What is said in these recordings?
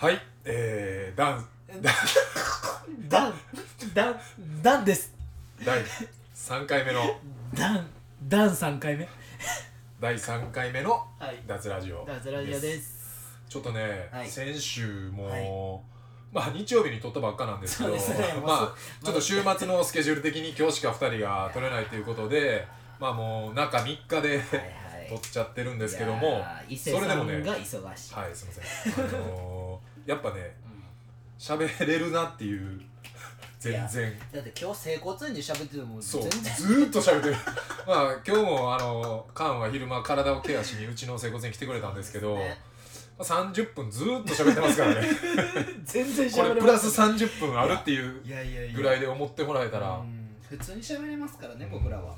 はいえー、ダン。ダン。ダン。ダン。です。第3回目の。ダン。ダン3回目。第3回目のはい。脱ラジオダンスラジオです。ちょっとね、はい。先週も、はい。まあ日曜日に撮ったばっかなんですけどそうですね。まあちょっと週末のスケジュール的に今日しか2人が撮れないということでまあもう中3日ではい撮っはいちゃってるんですけどもいやー伊勢それでもねが忙しい、はいすいません。あのーやっぱね喋れるなっていう。全然。だって今日整骨院で喋っててもそう。全然。ずーっと喋ってる。まあ今日もあのカンは昼間体をケアしにうちの整骨院来てくれたんですけど、ね。まあ30分ずーっと喋ってますからね。全然こ喋れれプラス30分あるっていうぐらいで思ってもらえたら。うん。普通に喋れますからね、うん。僕らは。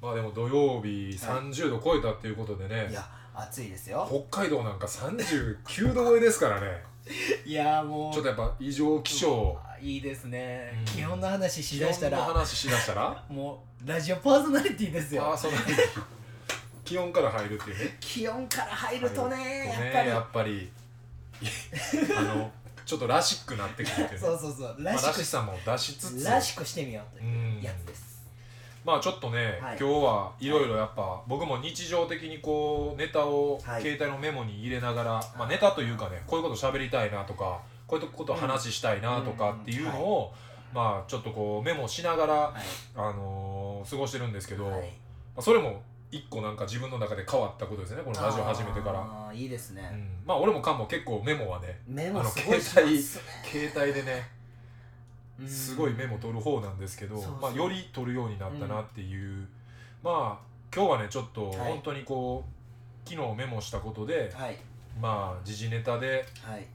まあでも土曜日30度超えたっていうことでね。いや暑いですよ。北海道なんか39度超えですからね いやもうちょっとやっぱ異常気象。いいですね、うん。気温の話し気だしたら。温の話しだしたら？もうラジオパーソナリティですよ。ああそんな気温から入るっていうね。気温から入るとねねやっぱり。あのちょっとらしくなってくるっていうね。そうそうそう。まあ、らしく、らしさも出しつつ。らしくしてみようとういうんやつですまあちょっとね、はい。今日はいろいろやっぱ僕も日常的にこうネタをはい。携帯のメモに入れながら、まあ、ネタというかねこういうこと喋りたいなとかこういうこと話したいなとかっていうのを、まあちょっとこうメモしながら、はい。あのー過ごしてるんですけど、まはい。あ、それも一個なんか自分の中で変わったことですねこのラジオ始めてから。いいですね、うん、まあ俺もかんも結構メモはねメあのモすごい携帯携帯でねねすごいメモ取る方なんですけど、まあ、より取るようになったなっていう、まあ今日はねちょっとはい。本当にこう、昨日メモしたことではい。まあ時事ネタで、はい。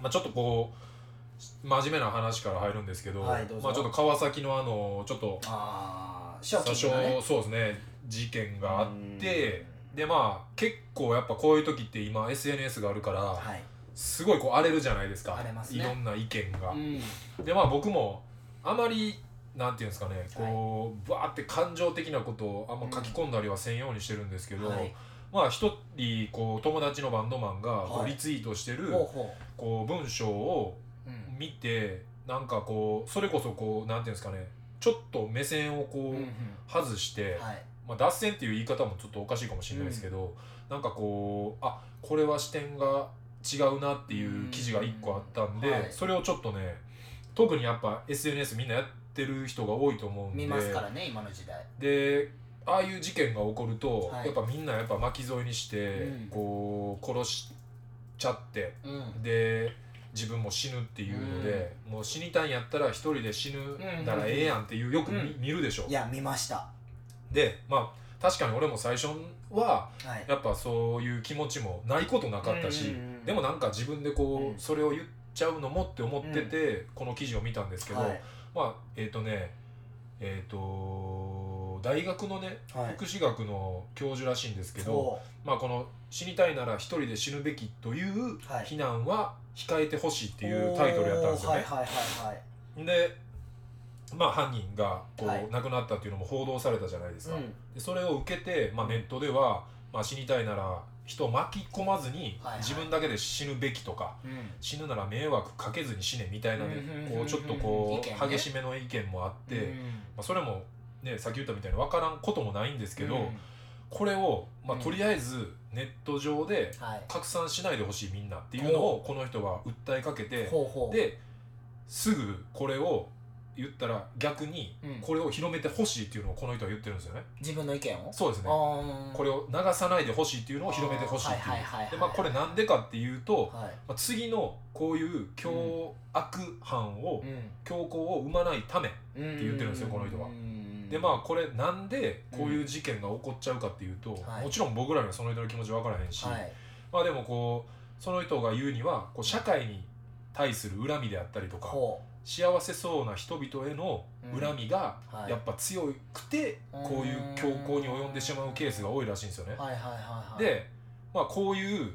まあ、ちょっとこう真面目な話から入るんですけど,、まあ、ちょっと川崎のあのちょっとああ最初、初期のね。そうですね事件があってでまあ結構やっぱこういう時って今 SNS があるから、はいすごいこう荒れるじゃないですか。荒れますね。いろんな意見が。うん。でまあ僕もあまりなんていうんですかねこう、バーって感情的なことをあんま書き込んだりはせんようにしてるんですけど、はい。まあ一人こう友達のバンドマンがこうはい。リツイートしてる、こう文章を見てなんかこうそれこそこうなんていうんですかねちょっと目線をこう外して、はい。まあ、脱線っていう言い方もちょっとおかしいかもしれないですけど、なんかこうあこれは視点が違うなっていう記事が1個あったんで、うん。はい。それをちょっとね特にやっぱ SNS みんなやってる人が多いと思うんで見ますからね今の時代。でああいう事件が起こると、はい。やっぱみんなやっぱ巻き添えにして、うん。こう殺しちゃってうん。で自分も死ぬっていうので、もう死にたいんやったら一人で死ぬならええやんっていうよく見,、うん。見るでしょ。いや見ました。でまあ確かに俺も最初ははい。やっぱそういう気持ちもないことなかったし、うんうんうんでもなんか自分でこう、うん。それを言っちゃうのもって思ってて、この記事を見たんですけど、はい。まあえっ、とねえっ、と大学のねはい。福祉学の教授らしいんですけど、そまあ、この「死にたいなら一人で死ぬべき」というはい。非難は控えてほしいってういうタイトルやったんですよね。おーはいはいはいはい。でまあ犯人がこう、はい。亡くなったっていうのも報道されたじゃないですか。うん。でそれを受けて、まあ、ネットでは、まあ、死にたいなら人を巻き込まずに自分だけで死ぬべきとか、うん。死ぬなら迷惑かけずに死ねみたいなねこうちょっとこう激しめの意見もあって、うんまあ、それも、ね、さっき言ったみたいに分からんこともないんですけど、うんこれを、まとりあえずネット上ではい。拡散しないでほしいみんなっていうのをこの人は訴えかけてですぐこれを言ったら逆にうん。これを広めてほしいっていうのをこの人は言ってるんですよね。自分の意見を？そうですね。これを流さないでほしいっていうのを広めてほしいっていう。はいはいはいはいでまあこれなんでかっていうと、はい。まあ、次のこういう凶悪犯を、強行を生まないためうんって言ってるんですよこの人は。うん。でまあこれなんでこういう事件が起こっちゃうかっていうと、はい。もちろん僕らにはその人の気持ち分からへんし、はい。まあでもこうその人が言うにはこう社会に対する恨みであったりとかほ幸せそうな人々への恨みがはい。やっぱ強くてこういう強行に及んでしまうケースが多いらしいんですよね。で、まあ、こういう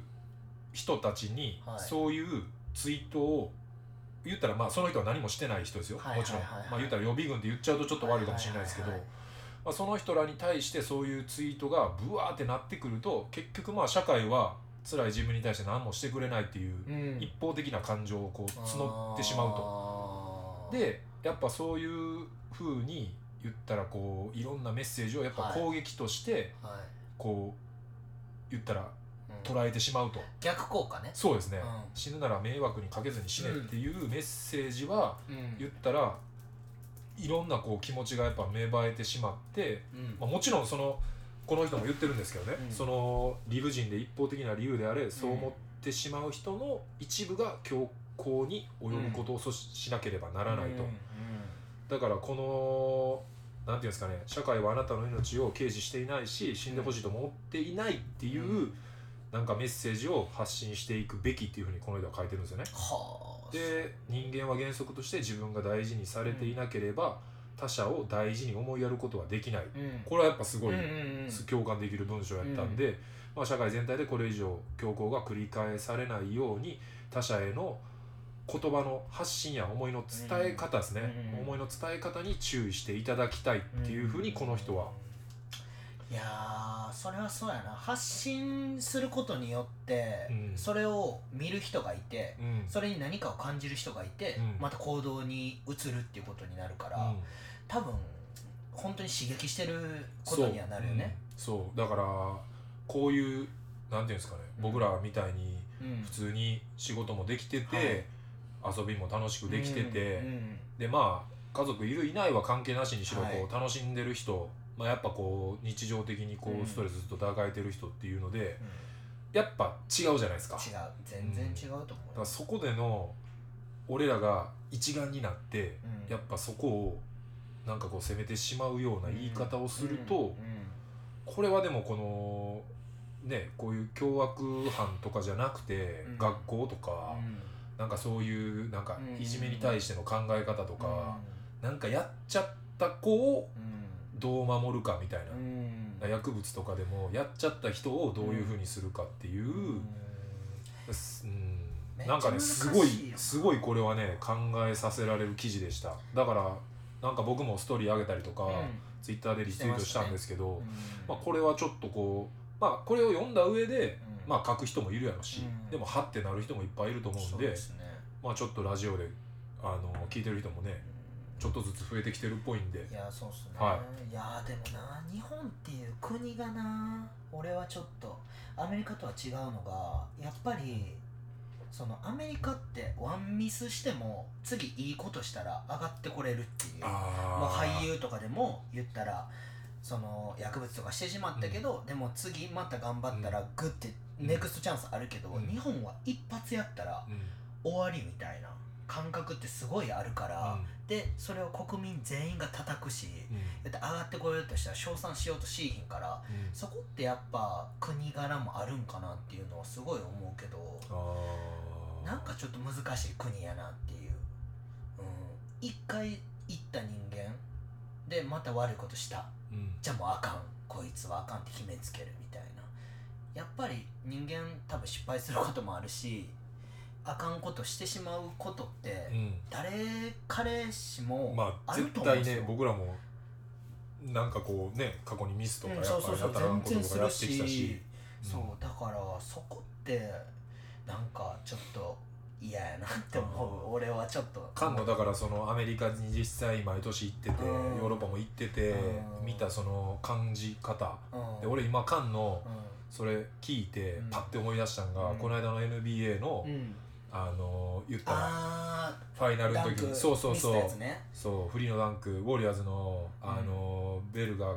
人たちにはい。そういうツイートを言ったらまあその人は何もしてない人ですよ、はいもちろん、まあ、言ったら予備軍って言っちゃうとちょっと悪いかもしれないですけど、まあ、その人らに対してそういうツイートがブワーってなってくると結局まあ社会は辛い自分に対して何もしてくれないっていううん。一方的な感情をこう募ってしまうと。とでやっぱそういう風に言ったらこういろんなメッセージをやっぱはい。攻撃としてはい。こう言ったらうん。捉えてしまうと、逆効果ね。そうですね、うん。死ぬなら迷惑にかけずに死ねっていうメッセージはうん。言ったらいろんなこう気持ちがやっぱ芽生えてしまって、うん。まあ、もちろんそのこの人も言ってるんですけどね、うん。その理不尽で一方的な理由であれそう思ってしまう人の一部が強行に及ぶことを阻止しなければならないと、うんだからこのなんていうんですかね社会はあなたの命を軽視していないし死んでほしいと思っていないっていう、うなんかメッセージを発信していくべきっていうふうにこの人は書いてるんですよね。はあ。で人間は原則として自分が大事にされていなければ、他者を大事に思いやることはできない。うん。これはやっぱすごい、うんうんうん。共感できる文章やったんで、まあ、社会全体でこれ以上強行が繰り返されないように他者への言葉の発信や思いの伝え方ですね、うん思いの伝え方に注意していただきたいっていうふうにこの人は、いやーそれはそうやな。発信することによって、うん。それを見る人がいてうん。それに何かを感じる人がいて、うん。また行動に移るっていうことになるから、うん。多分本当に刺激してることにはなるよね。そう,、だからこういうなんていうんですかね、うん僕らみたいにうん。普通に仕事もできてて、遊びも楽しくできてて、うんうんでまあ家族いるいないは関係なしにしろはい。こう楽しんでる人、まあ、やっぱこう日常的にこうストレスずっと抱えてる人っていうのでやっぱ違うじゃないですか。だか違う。全然違うと思うらそこでの俺らが一丸になってうん。やっぱそこをなんかこう責めてしまうような言い方をすると、これはでもこのねこういう凶悪犯とかじゃなくて、うん。学校とか、なんかそういうなんかうん。いじめに対しての考え方とうん。か、なんかやっちゃった子をうん。どう守るかみたいな。う、ん。薬物とかでもやっちゃった人をどういうふうにするかっていう、うん。なんかねすごいすごいこれはね考えさせられる記事でした。だからなんか僕もストーリー上げたりとか、ツイッターでリツイートしたんですけど、うん。まあ、これはちょっとこうまあこれを読んだ上で、うん。まあ書く人もいるやろし、うん。でもはってなる人もいっぱいいると思うんでね。まあちょっとラジオであの聞いてる人もねちょっとずつ増えてきてるっぽいんで。いやそうっすね、、はい。やでもな日本っていう国がな俺はちょっとアメリカとは違うのがやっぱりそのアメリカってワンミスしても次いいことしたら上がってこれるっていう。もうあー俳優とかでも言ったらその薬物とかしてしまったけど、でも次また頑張ったらグッてうんネクストチャンスあるけど、うん。日本は一発やったらうん。終わりみたいな感覚ってすごいあるから、うでそれを国民全員が叩くし、って上がってこようとしたら称賛しようとしいひんからうん。そこってやっぱ国柄もあるんかなっていうのはすごい思うけどなんかちょっと難しい国やなっていう、うん、一回行った人間でまた悪いことしたうん。じゃあもうあかん。こいつはあかんって決めつけるみたいな。やっぱり人間多分失敗することもあるしあかんことしてしまうことってうん。誰彼氏もまあある絶対と思うんですよ。ね僕らもなんかこうね過去にミスとかうんやっぱりそうそうそうやたらんこととかやってきたし。そうだからそこってなんかちょっと嫌やなって思う俺はちょっと。カンのだからそのアメリカに実際毎年行っててうん。ヨーロッパも行っててうん。見たその感じ方。うん。で俺今カンのうそれ聞いてうん。パッて思い出したんがうん。この間の NBA のん、うん、あの言った。らあファイナルのーダンク。時にそうそう。ミスそうったやつね。そうフリーのダンク。ウォリアーズのあのベルが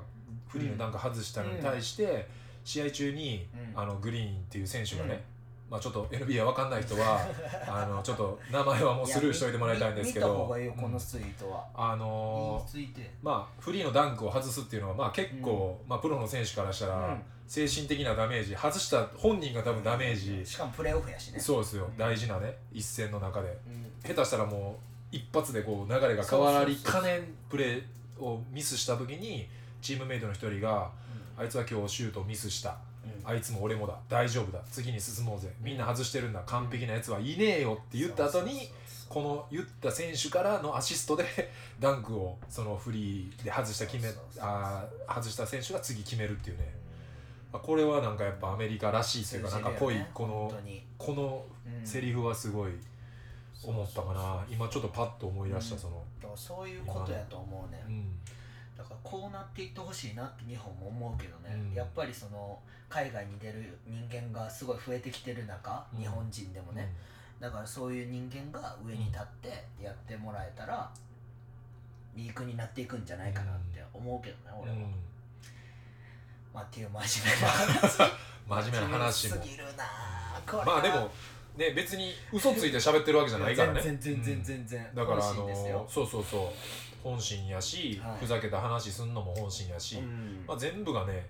フリーのダンク外したのに対して試合中にうん。あのグリーンっていう選手がね、うんまあ、ちょっと NBA わかんない人は あのちょっと名前はもうスルーしといてもらいたいんですけど見見た方がいいよこうんのツイートは、あのーまあフリーのダンクを外すっていうのはまあ結構、まあ、プロの選手からしたらうん。精神的なダメージ外した本人が多分ダメージ、しかもプレーオフやしね。そうですよ。うん。大事なね一戦の中で。うん。下手したらもう一発でこう流れが変わりかねんプレーをミスした時にチームメイトの一人があいつは今日シュートミスした。うんあいつも俺もだ。大丈夫だ。次に進もうぜ。みんな外してるんだ。完璧なやつはいねえよって言った後にこの言った選手からのアシストで ダンクをそのフリーで外した決めあー外した選手が次決めるっていうね。あこれはなんかやっぱアメリカらしいっていうかなんかぽいこのこのうん。セリフはすごい思ったかな。今ちょっとパッと思い出したうん。そのそういうことやと思うね、うんだからこうなっていってほしいなって日本も思うけどね、うん。やっぱりその海外に出る人間がすごい増えてきてる中、うん。日本人でもね、だからそういう人間が上に立ってやってもらえたら、いい国になっていくんじゃないかなって思うけどね、うん俺は、うん。まあっていう真面目な話。真面目な話も。すぎるなあこれは。まあでもね別に嘘ついて喋ってるわけじゃないからね。全然全然うん。全然、だからあのそうそうそう本心やし、はい。ふざけた話すんのも本心やし、うん。まあ、全部がね、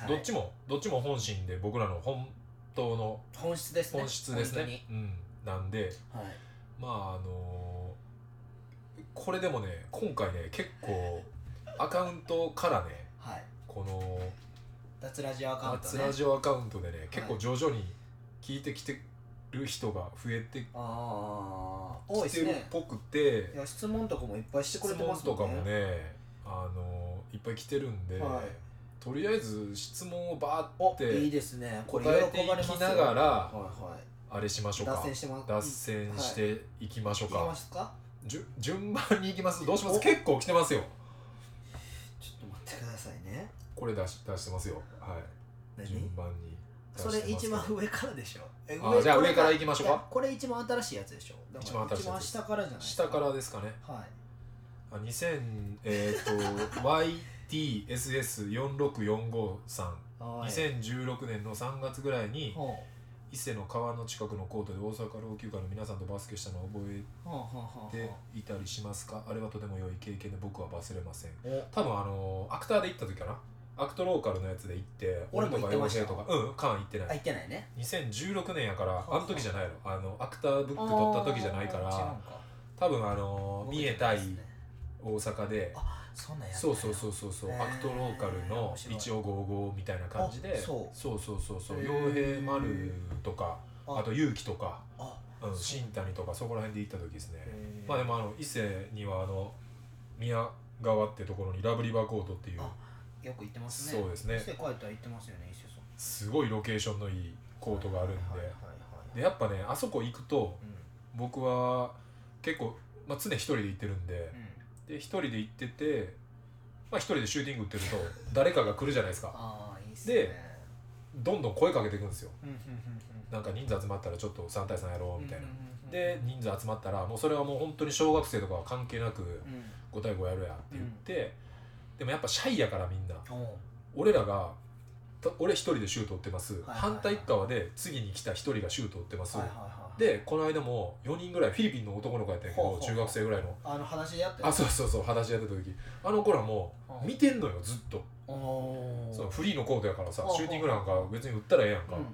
はい。どっちもどっちも本心で僕らの本当の本質ですね。本質ですね、うん、なんで本当にはい。まああのこれでもね今回ね結構アカウントからねはい。この脱ラジオアカウント初ねラジオアカウントでね結構徐々に聞いてきてる人が増えてああ多いきですね。てるっぽくていや質問とかもいっぱいしてく質れてますもとかもねあのいっぱい来てるんで、はい。とりあえず質問をバーおっていいですね。これ答えてい喜ばれますきながらはいはいあれしましょうか。脱線しても脱線していきましょうい。きまか、すか？じゅ順番に行きます。どうします？お。結構来てますよ。ちょっと待ってくださいね。これ出し出してますよ。はい。何？順番に。出それ一番上からでしょ。じゃあ上から行きましょうか。これ一番新しいやつでしょ。一番新しい一番下からじゃない下からですかね。はい。あ2000えっ、と YTSS4645 さん。はい。2016年の3月ぐらいにほ伊勢の川の近くのコートで大阪老朽化の皆さんとバスケしたのを覚えていたりしますか？あれはとても良い経験で僕は忘れません。多分あのアクターで行った時かなアクトローカルのやつで行って俺もとか行ってました。陽平とか。うんカン行ってなあい言ってないね。2016年やからはああの時じゃないの。あのアクターブック取った時じゃないからあー違うんか。多分あの三重対僕行って大阪でそんなんやったんやそうそうそうそうそう、へー。アクトローカルの面白い一応55みたいな感じであそう。そうそうそうそうへ傭ー兵丸とかああと勇気とか、あうん、新谷とかそこら辺で行った時ですね。へー。まあでもあの伊勢にはあの宮川ってところにラブリバーコートっていうあよく行ってますね。そうですね。帰ったら行ってますよね伊勢さんすごいロケーションのいいコートがあるんで。でやっぱねあそこ行くとうん。僕は結構、まあ、常一人で行ってるんでうん。で一人で行ってて、まあ、一人でシューティング打ってると誰かが来るじゃないですか。ああいいっすね。でどんどん声かけていくんですよ。うんうんうんなんか人数集まったらちょっと3対3やろううんみたいな。うんうんうんで人数集まったらもうそれはもう本当に小学生とかは関係なくうん。5対5やるやって言って、でもやっぱシャイやからみんな。俺らがた俺一人でシュート打ってます、はいはいはい。反対側で次に来た一人がシュート打ってます、はいはいはいでこの間も4人ぐらいフィリピンの男の子やったんやけど中学生ぐらいの。あの話でやってあそうそうそう裸足やってた時。あの子らもうん。見てんのよずっと。そのフリーのコートやからさシューティングなんか別に打ったらええやんか,、うん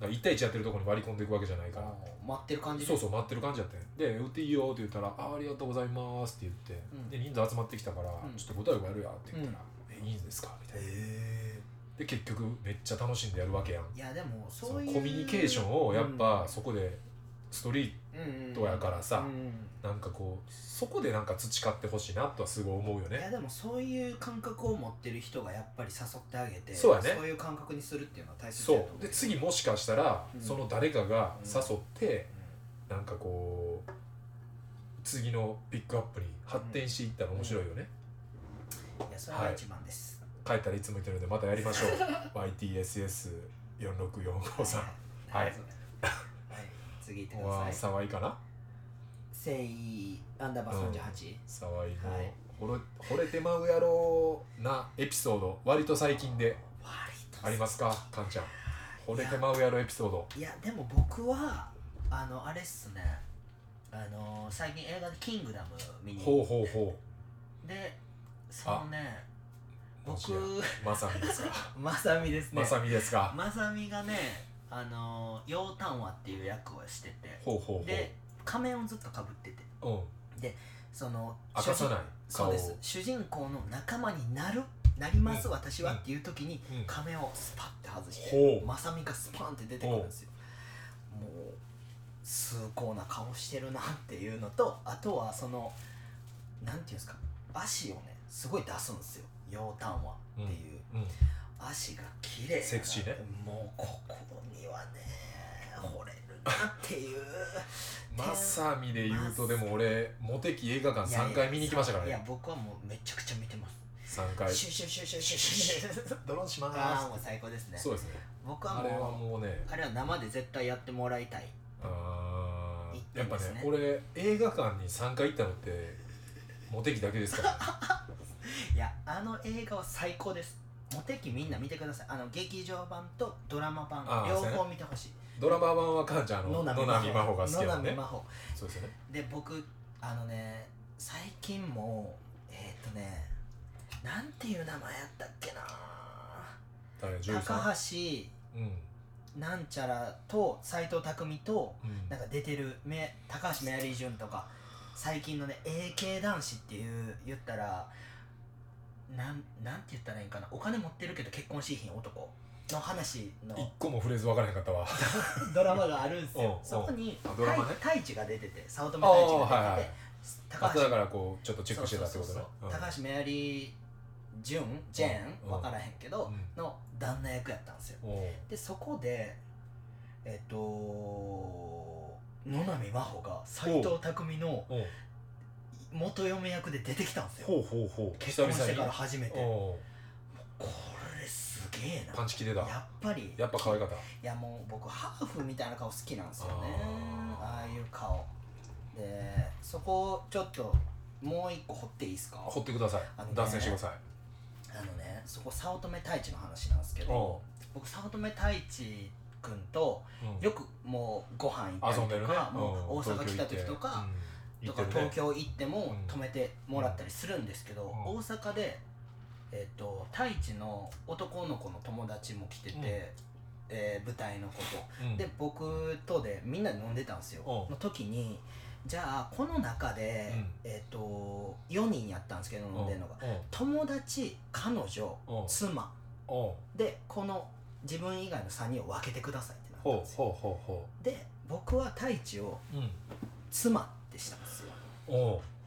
だから1対1やってるとこに割り込んでいくわけじゃないから、待ってる感じそうそう待ってる感じやったん。やで「打っていいよ」って言ったら「あありがとうございます」って言って、うん。で人数集まってきたから、うん。ちょっと5対5やるや」って言ったら「えいいんですか?」みたいな。へで結局めっちゃ楽しんでやるわけやん。えいやでもそそういう。のコミュニケーションをやっぱそこでストリートやからさうんなんかこうそこでなんか培ってほしいなとはすごい思うよね。いやでもそういう感覚を持ってる人がやっぱり誘ってあげてそうやね。いう感覚にするっていうのは大切そだと思うで次もしかしたらうん。その誰かが誘ってうなんかこう次のピックアップに発展していったら面白いよね。ん。いやそれが一番です。帰ったらいつも言ってるんでまたやりましょう。YTSS4645 さんはい。はい次行ってくだはさい。沢井かな？誠意アンダーバー38沢井の。はい。惚れ惚れてまうやろうなエピソード。割と最近で。ありますか？かんちゃん。惚れてまうやろエピソード。いやでも僕はあのあれっすね。あの最近映画で「キングダム」見にほう行って。ほうほでそのね。僕やまさみですか？まさみですね。まさみですか？まさみがねあの楊丹和っていう役をしててほうほうほう。で仮面をずっとかぶってて。うん。その明かさないそうです。主人公の仲間になるなります、うん。私はっていう時にうん。仮面をスパッて外してほう。まさみがスパンって出てくるんですよ。もう崇高な顔してるなっていうのとあとはそのなんていうんですか足をねすごい出すんですよ。楊丹和っていう、うん足が綺麗セクシーね。もうここにはね惚れるなっていう。まさみで言うとでも俺モテキ映画館3回見に行きましたからいやね僕はもうめちゃくちゃ見てます。3回。シュシュシュシュシュシュシュドローンしまああもう最高ですねそうですね僕はあれはもうもうねあれは生で絶対やってもらいたいあ行ってーやっぱねね俺映画館に3回行ったのってモテキだけですからねいやあの映画は最高ですモテ期みんな見てください。あの劇場版とドラマ版両方見てほしい。ドラマ版はかんちゃんあの野波真帆。が好きやもんね。野波真帆。そうですよね。で僕あのね最近もえっ、ー、とねなんていう名前やったっけな。誰女優さん？高橋うん。なんちゃらと斎藤工とうん。なんか出てるめ高橋メアリージュンとか最近のね AK 男子っていう言ったらなんなんて言ったらいいんかな。お金持ってるけど結婚しひん男の話の。一個もフレーズ分からへんかったわ。ドラマがあるんですよ。おうおう。そこにあドラマね。太一が出てて早乙女太一が出てて、あーはいはい。高とだからこうちょっとチェックしてたってことね。そうそうそうう。ん。高橋メアリージュンジェーンうん分からへんけど、うん。の旦那役やったんですよ。おう。でそこでえっ、と野波真帆が斎藤工のおう元嫁役で出てきたんですよ。ほうほうほう。結婚してから初めて。これすげえな。パンチキでだやっぱり。やっぱ可愛かった。いやもう僕ハーフみたいな顔好きなんですよね。あー。ああいう顔。でそこをちょっともう一個掘っていいですか？掘ってください。あのね脱線してください。あのねそこ早乙女太一の話なんですけおど僕早乙女太一君とう。んよくもうご飯行ったり遊んでるねとか、もううん大阪来た時とか、うん行ってるね東京行ってもうん。泊めてもらったりするんですけど、ん。大阪で、えっと太一の男の子の友達も来てて、うん。えー舞台のこと、うん。で僕とでみんなで飲んでたんですよ、うん。の時にじゃあこの中で、うん。えっと4人やったんですけど飲んでるのが、うん。友達彼女うん。妻。うん。でこの自分以外の3人を分けてくださいってなったんですよ。で僕は太一を妻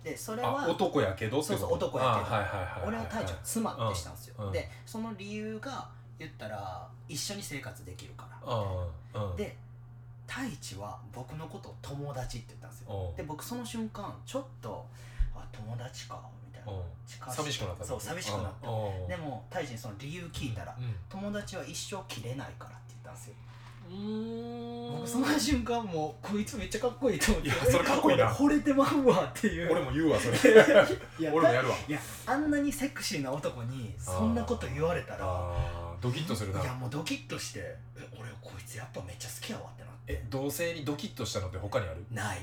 でそれはあ男やけど？そうそう男やけど。あはい俺は妻ってしたんですよ、うん。うんでその理由が言ったら一緒に生活できるから。うんうん。で太一は僕のことを友達って言ったんですよ。う。んで僕その瞬間ちょっとあ友達かみたいな。寂しくなったそう寂しくなった。うん。でも太一にその理由聞いたらうん。友達は一生切れないからって言ったんですよ僕その瞬間もうこいつめっちゃかっこいいと思って。いやそれかっこいいな。惚れてまうわっていう。俺も言うわそれ。い や俺もやるわ。いやあんなにセクシーな男にそんなこと言われたらドキッとするな。いやもうドキッとしてえ俺こいつやっぱめっちゃ好きやわってなって。え同性にドキッとしたのって他にある？ない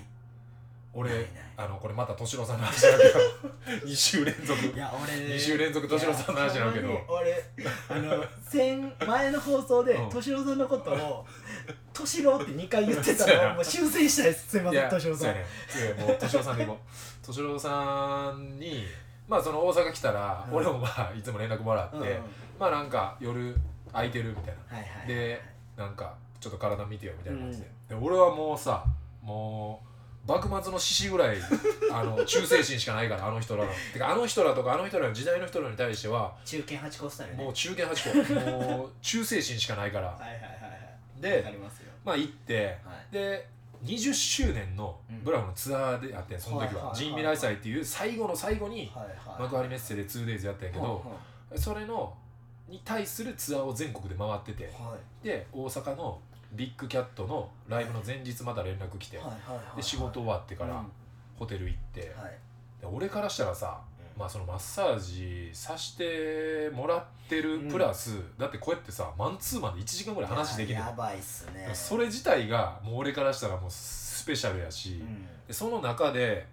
俺あのこれまた敏郎さんの話だけど。2週連続。いや俺2週連続敏郎さんの話なんだけど。俺あの前前の放送でうん。敏郎さんのことを敏郎って2回言ってたのをもう修正したいです。すいません敏郎さん。やね。もう敏郎さんでいこう。敏郎さんにまあその大阪来たら、うん。俺もまあいつも連絡もらって、うん。うんまあなんか夜空いてるみたいな。はいはいでなんかちょっと体見てよみたいな感じで,、で俺はもうさもう幕末の獅子ぐらいあの忠誠心しかないからあの人らの。てかあの人らとかあの人らの時代の人らに対しては中堅八個スタイルね。もう中堅八個もう忠誠心しかないから。はいはいはいはい。わでますよ。まあ行ってはい。で20周年のうん。ブラフのツアーでやってんその時は。いはいはいは人未来祭っていう最後の最後にはいはい。幕張メッセで 2days やったんやけどそれのに対するツアーを全国で回ってて。はい。で大阪のビッグキャットのライブの前日また連絡来てで仕事終わってからうん。ホテル行ってはい。で俺からしたらさうん。まあそのマッサージさしてもらってるうん。プラスだってこうやってさマンツーマンで1時間ぐらい話できるの。やばいっすね。それ自体がもう俺からしたらもうスペシャルやし、うん。でその中で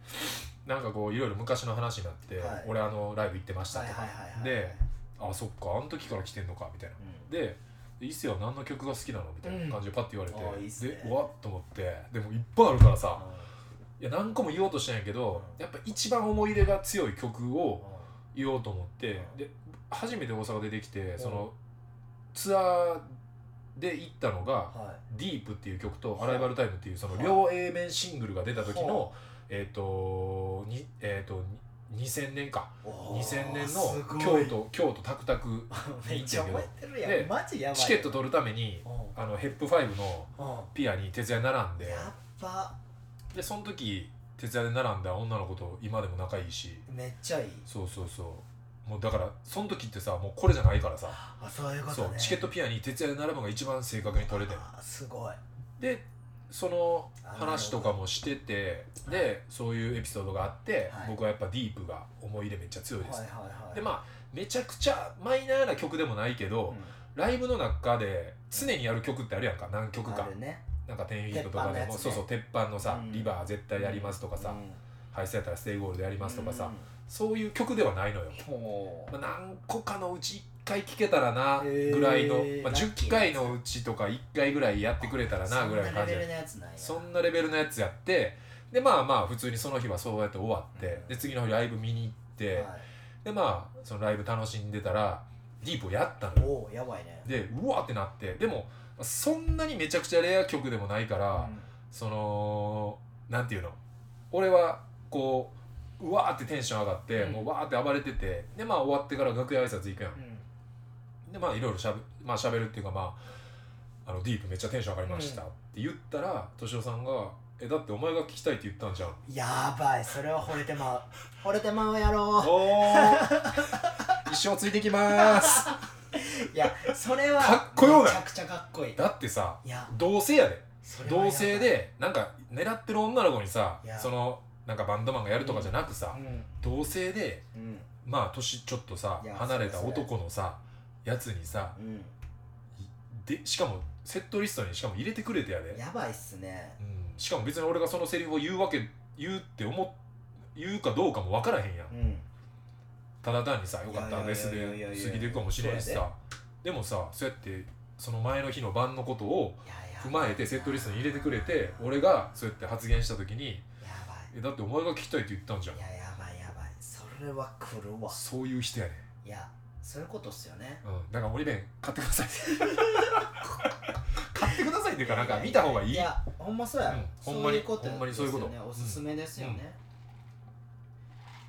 なんかこういろいろ昔の話になって、はい。俺あのライブ行ってましたはいとか、であそっかあの時から来てんのかみたいな。うん。で「いいっすよ何の曲が好きなの?」みたいな感じでパッて言われて、うんあいいね。でうわっと思って。でもいっぱいあるからさ。はいや何個も言おうとしたんやけどうん。やっぱ一番思い入れが強い曲いを言おうと思って。うん。で初めて大阪出てきてん。そのツアーで行ったのがは「ディープっていう曲と「はい。アライバルタイム」っていうそのはい。両 A 面シングルが出た時のはえっとにえっと2000年か。おー2000年すの京都京都タクタクめっちゃ覚えてるやん。でマジやばいチケット取るためにうん。あのヘップ5のうん。ピアに徹夜で並んで。やっばでその時徹夜で並んだ女の子と今でも仲いいし。めっちゃいい。そうそうそう。もうだからその時ってさもうこれじゃないからさ。あそういうことね。そうチケットピアに徹夜で並ぶのが一番正確に取れてるすごい。でその話とかもしててでそういうエピソードがあって、はい。僕はやっぱディープが思い入れめっちゃ強いです、はいはいはい。でまあめちゃくちゃマイナーな曲でもないけど、ライブの中で常にやる曲ってあるやんか。何曲か。ね。なんか10フィートとかでも、ね。そうそう鉄板のさ、うん。リバー絶対やりますとかさ、うん。ハイスタやったらステイゴールドやりますとかさ、うん。そういう曲ではないのよ、まあ、何個かのうち1回聴けたらなぐらいの、まあ、ラッキーなやつ。10回のうちとか1回ぐらいやってくれたらなぐらいの感じでそん。なレベルのやつや。そんなレベルのやつやってでまあまあ普通にその日はそうやって終わって、うん。で次の日ライブ見に行って、はい。でまあそのライブ楽しんでたらディープをやったのよ。おおやばいね。でうわってなってでもそんなにめちゃくちゃレア曲でもないから、うん。そのなんていうの？俺はこううわーってテンション上がって、うん。もうわーって暴れててでまあ終わってから楽屋挨拶行くやんでまあいろいろしゃべ,、まあ、しゃべるっていうかまああのディープめっちゃテンション上がりましたって言ったら敏夫さんが「えだってお前が聞きたいって言ったんじゃん」やばいそれは惚れてまう。惚れてまうやろおー。一生ついてきます。いやそれはかっこよめちゃくちゃかっこいい。だってさいや。同性やで。同性でなんか狙ってる女の子にさそのなんかバンドマンがやるとかじゃなくさ、うん。同性でうん。まあ年ちょっとさ離れた男のさやつにさうん。でしかもセットリストにしかも入れてくれてやで、やばいっすね。うん、しかも別に俺がそのセリフを言うわけ言うって思っ言うかどうかも分からへんやん。うん。ただ単にさ「よかったです」でいやいやいやいやいや。過ぎていくかもしれんしそうやさでもさそうやってその前の日の晩のことをいやや踏まえてセットリストに入れてくれて俺がそうやって発言した時にやばい「えだってお前が聞きたいって言ったんじゃん。いややばいやばい。それは来るわ。そういう人やねいやそういうことっすよね。うん。だから森弁買ってください。買ってくださいっていうかなんか見た方がいい。いやほんまそうや。ろ、うん。そうほんまにいうことほんまにそういうこと。ですよねおすすめですよね、うん。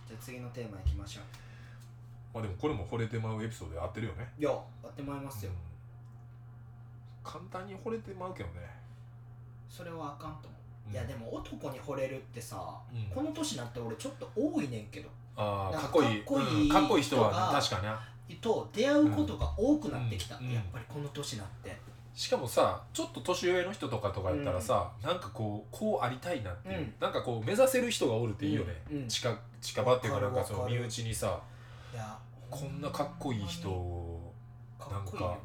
じゃあ次のテーマいきましょう。まあでもこれも惚れてまうエピソードで合ってるよね。いややってもらいますよ、うん。簡単に惚れてまうけどね。それはあかんと思う、うん。いやでも男に惚れるってさ、うん。この年になって俺ちょっと多いねんけど。ああかかっこいい。かっこいいうん。かっこいい人は確かになと出会うことが多くなってきた、うん。やっぱりこの年になって、しかもさちょっと年上の人とかとかやったらさ、なんかこうこうありたいなっていう、うん。なんかこう目指せる人がおるっていいよね、うん。うん。近近場っていうかなんかその身内にさこんなかっこいい人な。なんか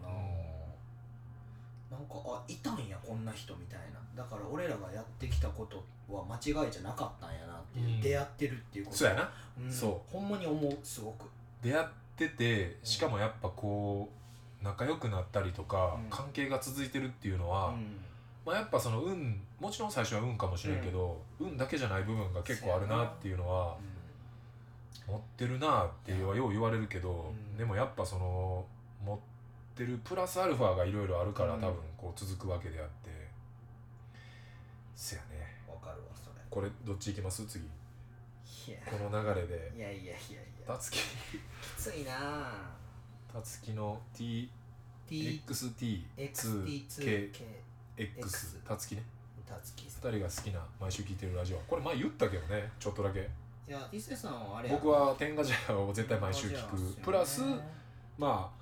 なんかあいたんやこんな人みたいな。だから俺らがやってきたことは間違いじゃなかったんやなっていう、うん。出会ってるっていうこと。そうやな。うん。そほんまに思うすごく。出会っててしかもやっぱこう仲良くなったりとか、うん。関係が続いてるっていうのは、うん。まあ、やっぱその運もちろん最初は運かもしれんけど、運だけじゃない部分が結構あるなっていうのは持ってるなっていうはよう言われるけど、うん。でもやっぱその持ってるプラスアルファがいろいろあるからうん。多分こう続くわけであって、せやね。わかるわそれ。これどっち行きます？次この流れで。いやいやいやいや。たつき。きついな。たつきの T TXT2KX XT2K たつきね。たつきさ。2人が好きな毎週聞いてるラジオ。これ前言ったけどねちょっとだけ。んいや伊勢さんはあれや。僕は天下茶屋を絶対毎週聞く、ね。プラスまあ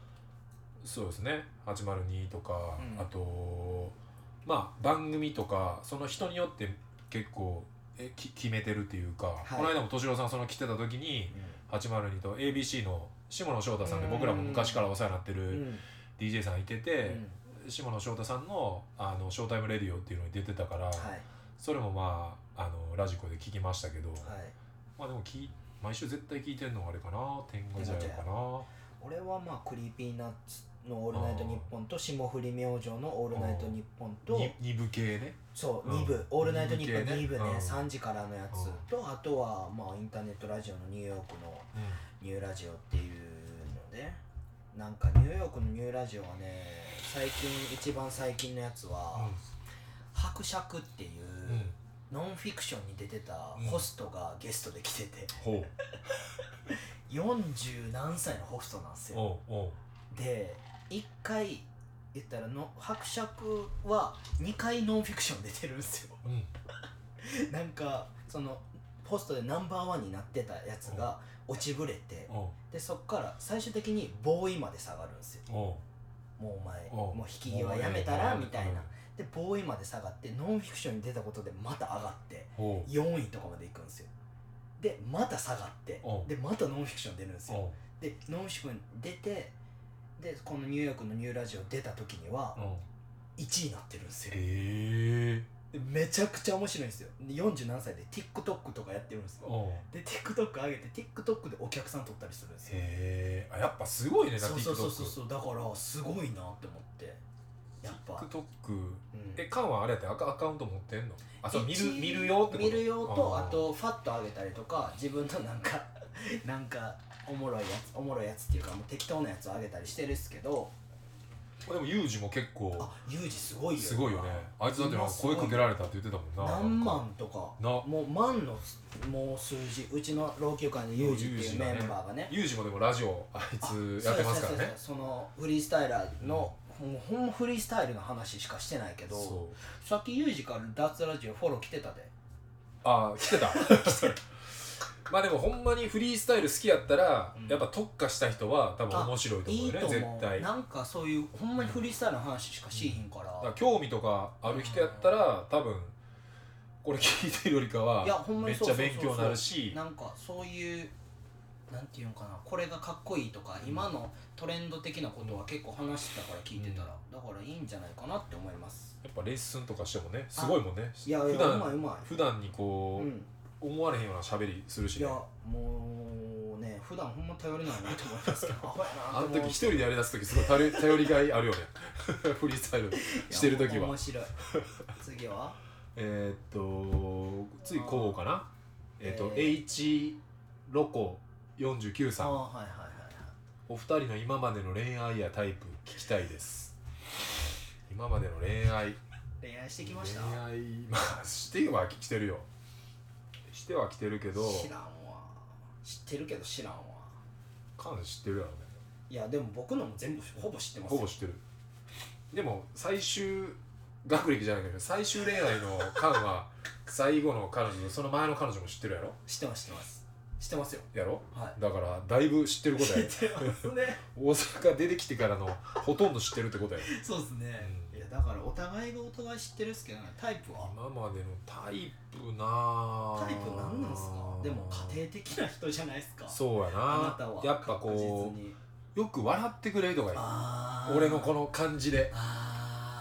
そうですね。802とか、うん。あとまあ番組とかその人によって結構えき決めてるっていうか、はい。この間も敏郎さんその来てた時に802と ABC の下野翔太さんで僕らも昔からお世話になってうん。うるん DJ さんいてうて、ん。下野翔太さんの「あのショータイムレディオ」っていうのに出てたから、はい。それもまああのラジコで聞きましたけど、はい。まあでも聞い毎週絶対聞いてるのがあれかな天下茶屋かな。俺はまあクリーピーナッツの「オールナイトニッポン」と霜降り明星の「オールナイトニッポン」とに二部系ね。そううん。2部「オールナイトニッポン」2二部系ね。部ね。うん。3時からのやつ。とあとはまあインターネットラジオのニューヨークのニューラジオっていうのでなんかニューヨークのニューラジオはね最近一番最近のやつは「伯爵」っていう、うん。ノンフィクションに出てたうん。ホストがゲストで来てて、ほ40 何歳のホストなんですうよで1回言ったらの伯爵は2回ノンフィクション出てるんですよ。うん。なんかそのホストでナンバーワンになってたやつが落ちぶれてでそっから最終的にボーイまで下がるんですよ。もうお前もう引き際やめたらみたいな。でボーイまで下がってノンフィクションに出たことでまた上がっておう4位とかまで行くんですよ。でまた下がってでまたノンフィクション出るんですよ。でノンフィクション出てでこのニューヨークのニューラジオ出た時にはおう1位になってるんですよ。へえでめちゃくちゃ面白いんですよ。で40何歳で TikTok とかやってるんですよ。で TikTok 上げて TikTok でお客さん取ったりするんですよ。へえあやっぱすごいねなそうそうそうそう。だからすごいなって思ってやっぱ、TikTok うん。えカンはあれやってアカアカウント持ってんの？あそう見る一見るよってこと？見るよとあとファッと上げたりとか自分のなんかなんかおもろいやつおもろいやつっていうかもう適当なやつを上げたりしてるっすけどでもユージも結構あユージすごいよすごいよね。あいつだってなんか声かけられたって言ってたもんな。何万とかな。もう万のもう数字。うちの老朽化のユージっていうメンバーがね。ユージもでもラジオあいあつやってますからね。そのフリースタイラーの、もうほんまフリースタイルの話しかしてないけどさっきユージから脱ラジオフォロー来てたで。あ来てた まあでもほんまにフリースタイル好きやったら、うん。やっぱ特化した人は多分面白いと思うよねいいと思う。絶対。だかなんかそういうほんまにフリースタイルの話しかしいひんから、ら興味とかある人やったら多分これ聞いてるよりかはいやほんまめっちゃにそうそう。そう勉強になるし。なんかそういうなんていうんかなこれがかっこいいとか、今のトレンド的なことは結構話してたから聞いてたら、だからいいんじゃないかなって思います。やっぱレッスンとかしてもねすごいもんね。普段うまいうまい。普段にこう、うん思われへんような喋りするしね。いやもうね普段ほんま頼りないなと思いますけど。あの時一人でやりだす時すごい頼り頼りがいあるよね。フリースタイルしてる時は。面白い。次は？えーっと次こうかな。えーっと、え H ロコ49あさん。あはいはいはいはい。お二人の今までの恋愛やタイプ聞きたいです。今までの恋愛。恋愛してきました？恋愛まあしては来てるよ。しては来てるけど知らんわ。知ってるけど知らんわ。カン知ってるやろね。いやでも僕のも全部ほぼ知ってますよ。ほぼ知ってる。でも最終学歴じゃないけど最終恋愛のカンは最後の彼女とその前の彼女も知ってるやろ？知ってます知ってます。知ってますよ。やろ？はい。だからだいぶ知ってることやよ。知ってますね。大阪出てきてからのほとんど知ってるってことや そうですね、うんだからお互いがお互い知ってるっすけどねタイプは。今までのタイプなあ。タイプ何なんすか？でも家庭的な人じゃないですか？そうやあななたはやっぱこうよく笑ってくれる人がいいあー。俺のこの感じで。あ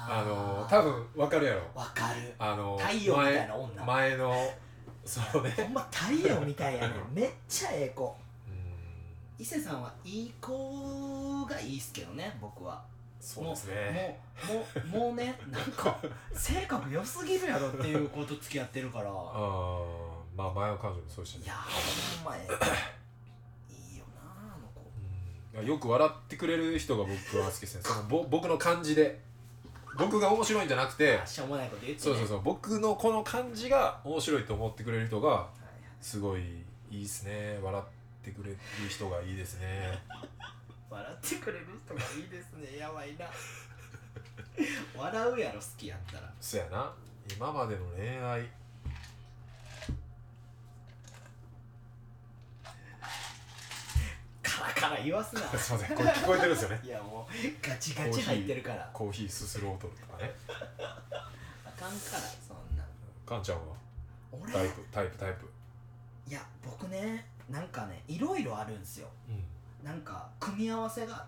あのー多分わかるやろ。わかる。あの太陽みたいな女。前前のそうね。ほんま太陽みたいやねん。めっちゃええ子。うん。伊勢さんはいい子がいいっすけどね僕はそうですね。もうもうもうねなんか性格良すぎるやろっていう子と付き合ってるから。あーまあ前の彼女もそうでしたね。いやほんまええいいよなあの子。うん。よく笑ってくれる人が僕は好きですね。そのぼ僕の感じで。僕が面白いんじゃなくて。あしょうもないこと言って、ね、そうそうそう。僕のこの感じが面白いと思ってくれる人がすごいいいですね。笑ってくれる人がいいですね笑ってくれる人がいいですね。やばいな。笑うやろ好きやったら。そやな。今までの恋愛。カラカラ言わすな。すいませんこれ聞こえてるんですよね。いやもうガチガチ入ってるから。コーヒーすする音とかね。あかんからそんな。かんちゃんは？俺タイプタイプタイプ。いや僕ねなんかねいろいろあるんですよ。うんなんか組み合わせが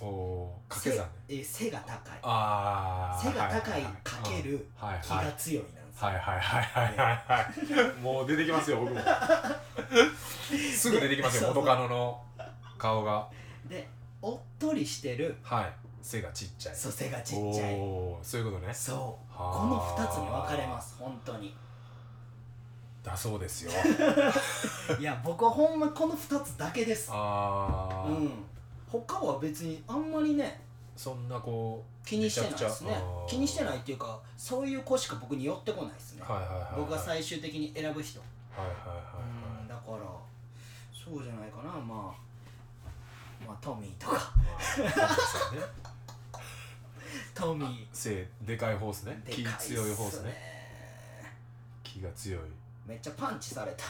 おおー掛け算え背が高い。ああ背が高いかける気が強いなんですよ。はいはいはいはいはい。はいもう出てきますよ僕も。すぐ出てきますよ元カノの顔が。でおっとりしてる。はい。背がちっちゃい。そう背がちっちゃい。おおそういうことね。そう。はあこの2つに分かれます本当にだそうですよ。いや僕はほんまこの2つだけです。ああ、うん。他は別にあんまりねそんなこう気にしてないですね。気にしてないっていうかそういう子しか僕に寄ってこないですね、はいはいはいはい。僕が最終的に選ぶ人、はいはいはいうんだからそうじゃないかな。まあまあトミーとか。トミー。背でかいホースね。気強いホースね。気が強いめっちゃパンチされた。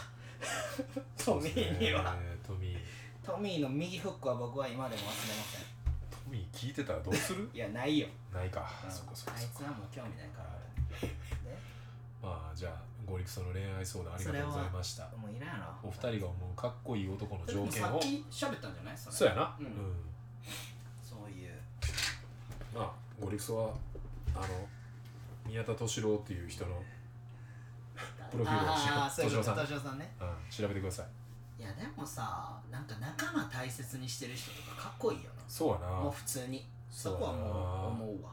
トミーには、トミー。トミーの右フックは僕は今でも忘れません。トミー聞いてたらどうする？いやないよ、ないか。うん。そっかそっかあいつはもう興味ないから、はい。ねまあじゃあゴリクソの恋愛相談ありがとうございました。もういらんやろ。お二人が思うかっこいい男の条件をさっき喋ったんじゃない？それ。そうやな。うんうん。そういう。まあゴリクソはあの宮田敏郎っていう人の、プロフィールをしああそういうこと。敏郎さんね。うん、調べてください。いやでもさなんか仲間大切にしてる人とかかっこいいよなそうやな。もう普通に。そこはもう思うわ。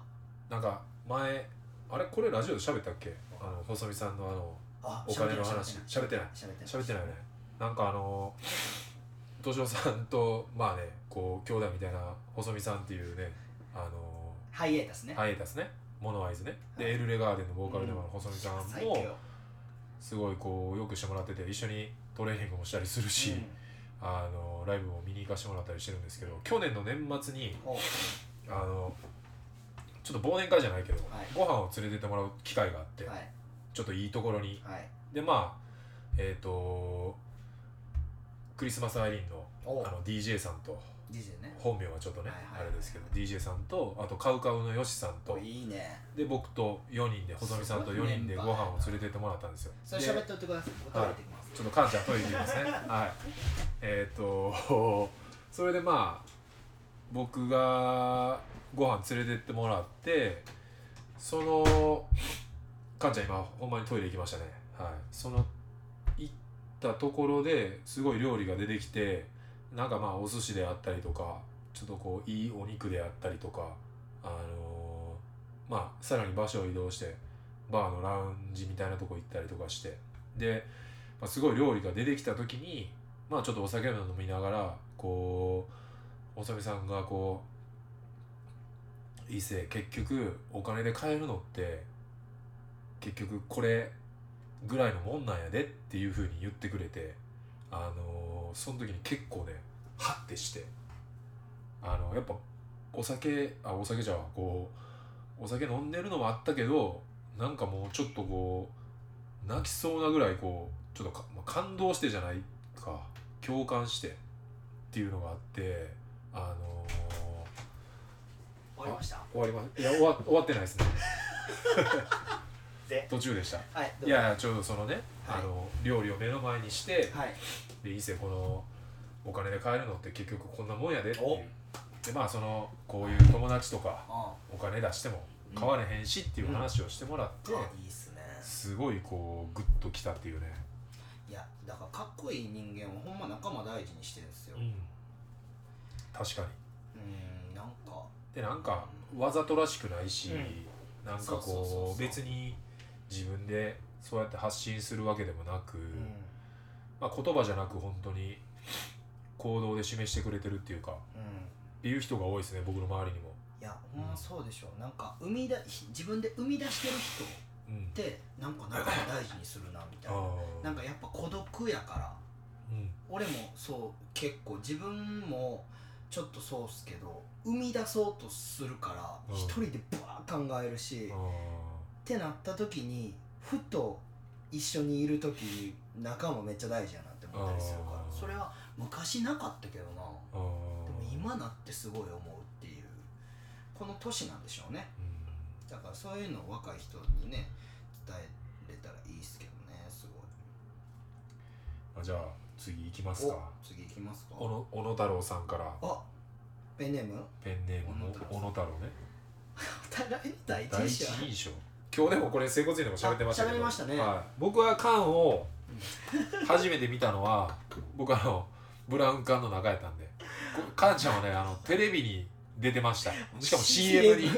なんか前あれこれラジオで喋ったっけ？あの細見さんのあのあお金の話。喋ってない。喋ってない。喋ってない。喋ってないよね。なんかあの敏夫さんとまあねこう兄弟みたいな細見さんっていうねあのハイエータスね。ハイエータスね。モノアイズね。で、エルレガーデンのボーカルでもある細見さん最強。もすごいこうよくしてもらってて一緒にトレーニングもしたりするし、うん。あのライブも見に行かせてもらったりしてるんですけど去年の年末におあのちょっと忘年会じゃないけど、はい。ご飯を連れてってもらう機会があって、はい。ちょっといいところに。はい。でまあえっ、とクリスマスアイリーンのおあの DJ さんと DJ ね。本名はちょっとね、はいはいはいあれですけど DJ さんとあとカウカウのヨシさんと。おいいね。で僕と4人で細見さんと4人でご飯を連れてってもらったんですよ。それで喋っておいてください。ます。ちょっとカンちゃんトイレ行きますね。はい。えっ、と それでまあ僕がご飯連れてってもらってそのカンちゃん今ほんまにトイレ行きましたね。はい。その行ったところですごい料理が出てきてなんかまあお寿司であったりとかちょっとこういいお肉であったりとかあのーまあさらに場所を移動してバーのラウンジみたいなとこ行ったりとかしてで、まあ、すごい料理が出てきた時にまあちょっとお酒を飲みながらこう細見さんがこう「伊勢結局お金で買えるのって結局これぐらいのもんなんやで」っていうふうに言ってくれてあのーその時に結構ねハッてしてあのやっぱお酒あお酒じゃあこうお酒飲んでるのもあったけどなんかもうちょっとこう泣きそうなぐらいこうちょっとか、まあ、感動してじゃないか共感してっていうのがあってあのー終わりました？終わりますいや終わ終わってないですね で途中でした。はいいやいやちょうどそのね、はい。あの料理を目の前にしてはい。で伊勢このお金で買えるのって結局こんなもんやでっていう。お。でまあそのこういう友達とかあお金出しても買われへんしっていう話をしてもらって、あいすね。すごいこうグッときたっていうね、いやだからかっこいい人間はほんま仲間大事にしてるんですよ。うん、確かに。うんなんか。でなんかわざとらしくないし、うん。なんかこう。別に自分でそうやって発信するわけでもなく、うん。まあ、言葉じゃなく本当に行動で示してくれてるっていうかっうん。ていう人が多いですね僕の周りにも。いやほんまそうでしょなんか生みだ自分で生み出してる人っうん、てなんか仲間大事にするなみたいな。なんかやっぱ孤独やから。うん。俺もそう結構自分もちょっとそうっすけど生み出そうとするからうん。一人でバー考えるし、あってなった時にふと一緒にいる時仲間めっちゃ大事やなって思ったりするから。それは昔なかったけどな。でもー今なってすごい思うっていう。この年なんでしょうね。うん。だからそういうのを若い人にね伝えれたらいいっすけどねすごい。あじゃあ次行きますおか次行きますか。小野太郎さんから。あペンネーム？ペンネームの小野太郎ね。お互いに第一印象今日でもこれ整骨院でも喋ってましたけど。あ喋りましたね。はい、僕は缶を初めて見たのは僕あのブラウン管の中やったんで。こカンちゃんはねあのテレビに出てました。しかも CM に。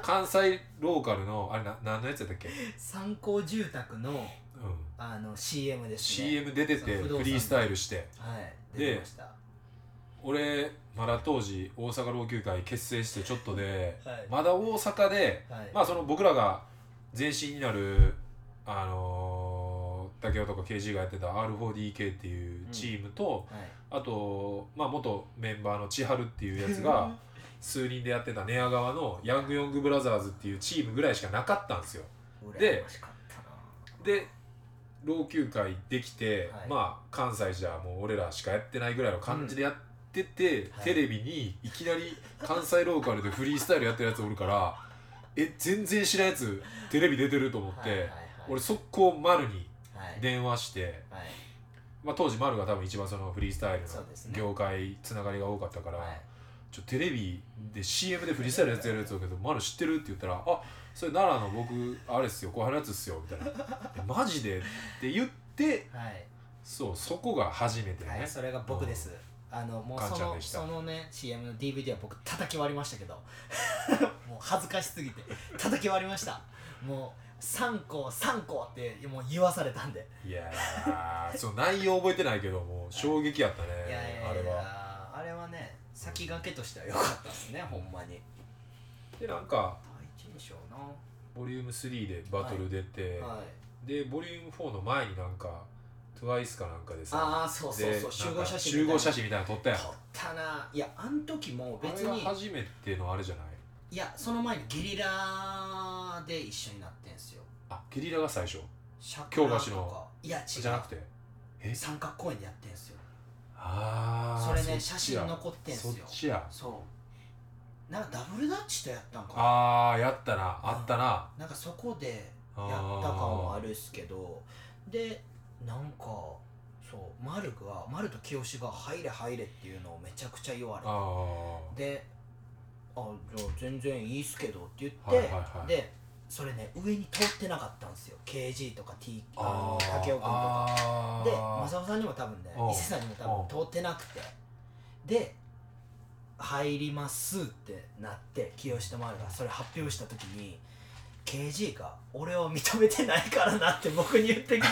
関西ローカルのあれな何のやつやったっけ、参考住宅のうん、あの CM ですね。CM 出ててフリースタイルして。はい。で出てました俺まだ当時大阪老朽会結成してちょっとではい。まだ大阪ではい。まあその僕らが前身になるあのー、竹雄とか KG がやってた R4DK っていうチームと、はい。あと、まあ、元メンバーの千春っていうやつが数人でやってた寝屋川のヤングヨングブラザーズっていうチームぐらいしかなかったんですよ。でで老朽会できて、はい。まあ関西じゃもう俺らしかやってないぐらいの感じでやってて、はい。テレビにいきなり関西ローカルでフリースタイルやってるやつおるからえ全然知らんやつテレビ出てると思って、はいはいはい俺速攻丸にはい。電話して、はい。まあ、当時丸が多分一番そのフリースタイルのそうですね。業界つながりが多かったから、はい。ちょテレビで CM でフリースタイルやつやるやつだけど「丸知ってる?」って言ったら「あそれ奈良の僕あれっすよ後輩のやつっすよ」みたいな「えマジで?」って言ってはい。そうそこが初めてね、はい、それが僕です。あのもうそのそのね CM の DVD は僕叩き割りましたけど。もう恥ずかしすぎて。叩き割りました。もう3個3個ってもう言わされたんで。いやーそう内容覚えてないけどもう衝撃やったねいやいやあれは。あれはね先駆けとしては良かったですねほんまに。でなんか第一印象な。ボリューム3でバトル出て、はい。でボリューム4の前になんか TWICE かなんかでさ。ああそうそうでそう集合写真集合写真真みたいなの撮ったやん。撮ったな。いやあん時も別あれにが初めてのあれじゃない？いやその前にゲリラで一緒になってんすよ。あゲリラが最初？京京橋の。いや違う。じゃなくて？え？三角公園でやってんすよ。ああそれね写真残ってんすよ。そっちや。そう。なんかダブルダッチとやったんかな。ああやったな。あったな。なんかそこであやーった感もあるっすけど。でなんかそう丸が丸と清が「入れ入れ」っていうのをめちゃくちゃ言われて。あで「あじゃあ全然いいっすけど」って言って、はいはいはい。でそれね上に通ってなかったんですよ。KG とか T ああのー武雄君とか。で正雄さんにも多分ねうん。伊勢さんにも多分通ってなくて。で入りますってなって清と丸がそれ発表した時に KG が「俺を認めてないからな」って僕に言ってきた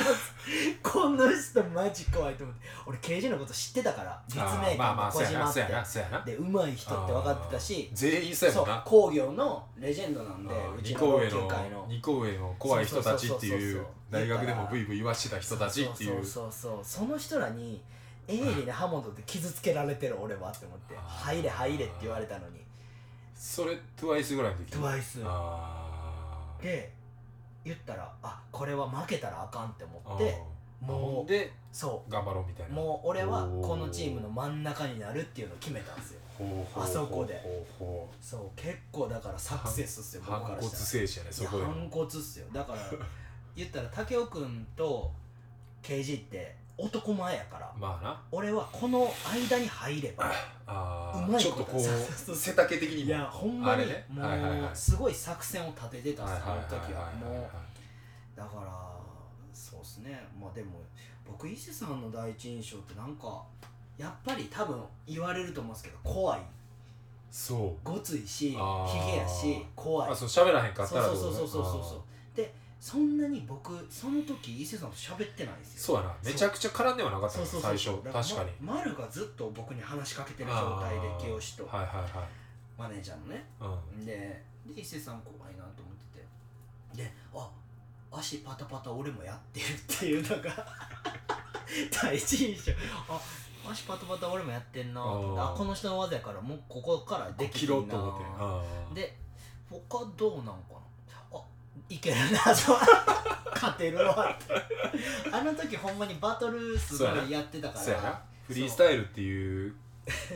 この人マジ怖いと思って。俺 KG のこと知ってたから実あ名ーまあまあ官の小島って。で上手い人って分かってたし全員そうやそもんな。う工業のレジェンドなんでうちの老二個上の朽会の二個上の怖い人たちっていう大学でもブイブイ言わしてた人たちっていう。そうそうそうその人らに鋭利な刃物で傷つけられてる俺はって思って「あー。入れ入れ」って言われたのに。それ TWICE ぐらいの時 TWICE あーで言ったらあこれは負けたらあかんって思ってほもんでう。そ頑張ろうみたいうな。もう俺はこのチームの真ん中になるっていうのを決めたんですよ。あそこで。そう結構だからサクセスっすよ僕からしたら。反骨っすよ。だから 言ったら武雄君と KG って男前やから。まあな。俺はこの間に入ればあうまいーちょっとこう背丈的にも。いやほんまにね。もはいはいはい。うすごい作戦を立ててたっすあの時ははい。もう。だからそうっすね。まあでも僕伊勢さんの第一印象ってなんかやっぱり多分言われると思うんですけど怖い。そう。ごついしひげやし怖い。あそう喋らへんかったらそうそうそうそうそうそうそんなに僕その時伊勢さんと喋ってないんですよ。そうやな。めちゃくちゃ絡んではなかった最初。確かに。ま丸がずっと僕に話しかけてる状態で清とはいはいはいマネージャーのね。うん。でで伊勢さん怖いなと思ってて。であ足パタパタ俺もやってるっていうのが第一印象あ足パタパタ俺もやってんなあこの人の技やからもうここからでき切るなで他どうなんかな。あいけるなと 勝てるわって。あの時ほんまにバトルすごいやってたから。そうやな。フリースタイルっていう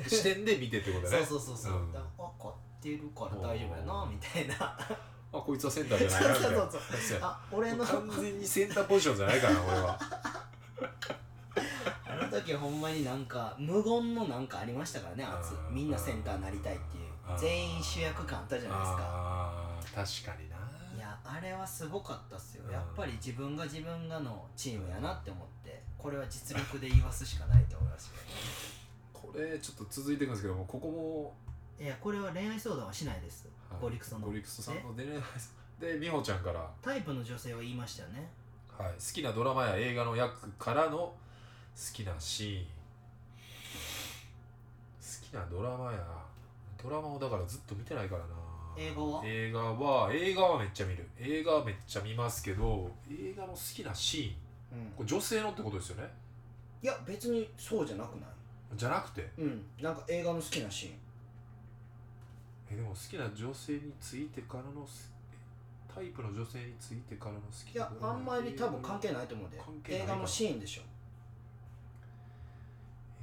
視点で見てってことだね。そうそうそうそう、うん。だからあ勝ってるから大丈夫やなみたいな。あこいつはセンターじゃないなみたいな。そうそうそうやあ俺の。完全にセンターポジションじゃないからな俺は。あの時ほんまになんか無言のなんかありましたからね圧うんみんなセンターになりたいっていう。うん全員主役感あったじゃないですか。あー。確かになあれはすごかったっすよ。うん。やっぱり自分が自分がのチームやなって思ってこれは実力で言わすしかないと思いますこれちょっと続いていくんですけどもここもいやこれは恋愛相談はしないです。はい。ゴリクソの。ゴリクソさんのですで美穂ちゃんから、はタイプの女性は言いましたよね。い、好きなドラマや映画の役からの好きなシーン。好きなドラマや。ドラマをだからずっと見てないからな映画は？映画は映画はめっちゃ見る。映画はめっちゃ見ますけど映画の好きなシーン。これ女性のってことですよね？いや別にそうじゃなくない？じゃなくて？うん。なんか映画の好きなシーン。えでも好きな女性についてからのすタイプの女性についてからの好きいやあんまり多分関係ないと思うんで。関係ないか。映画のシーンでしょ。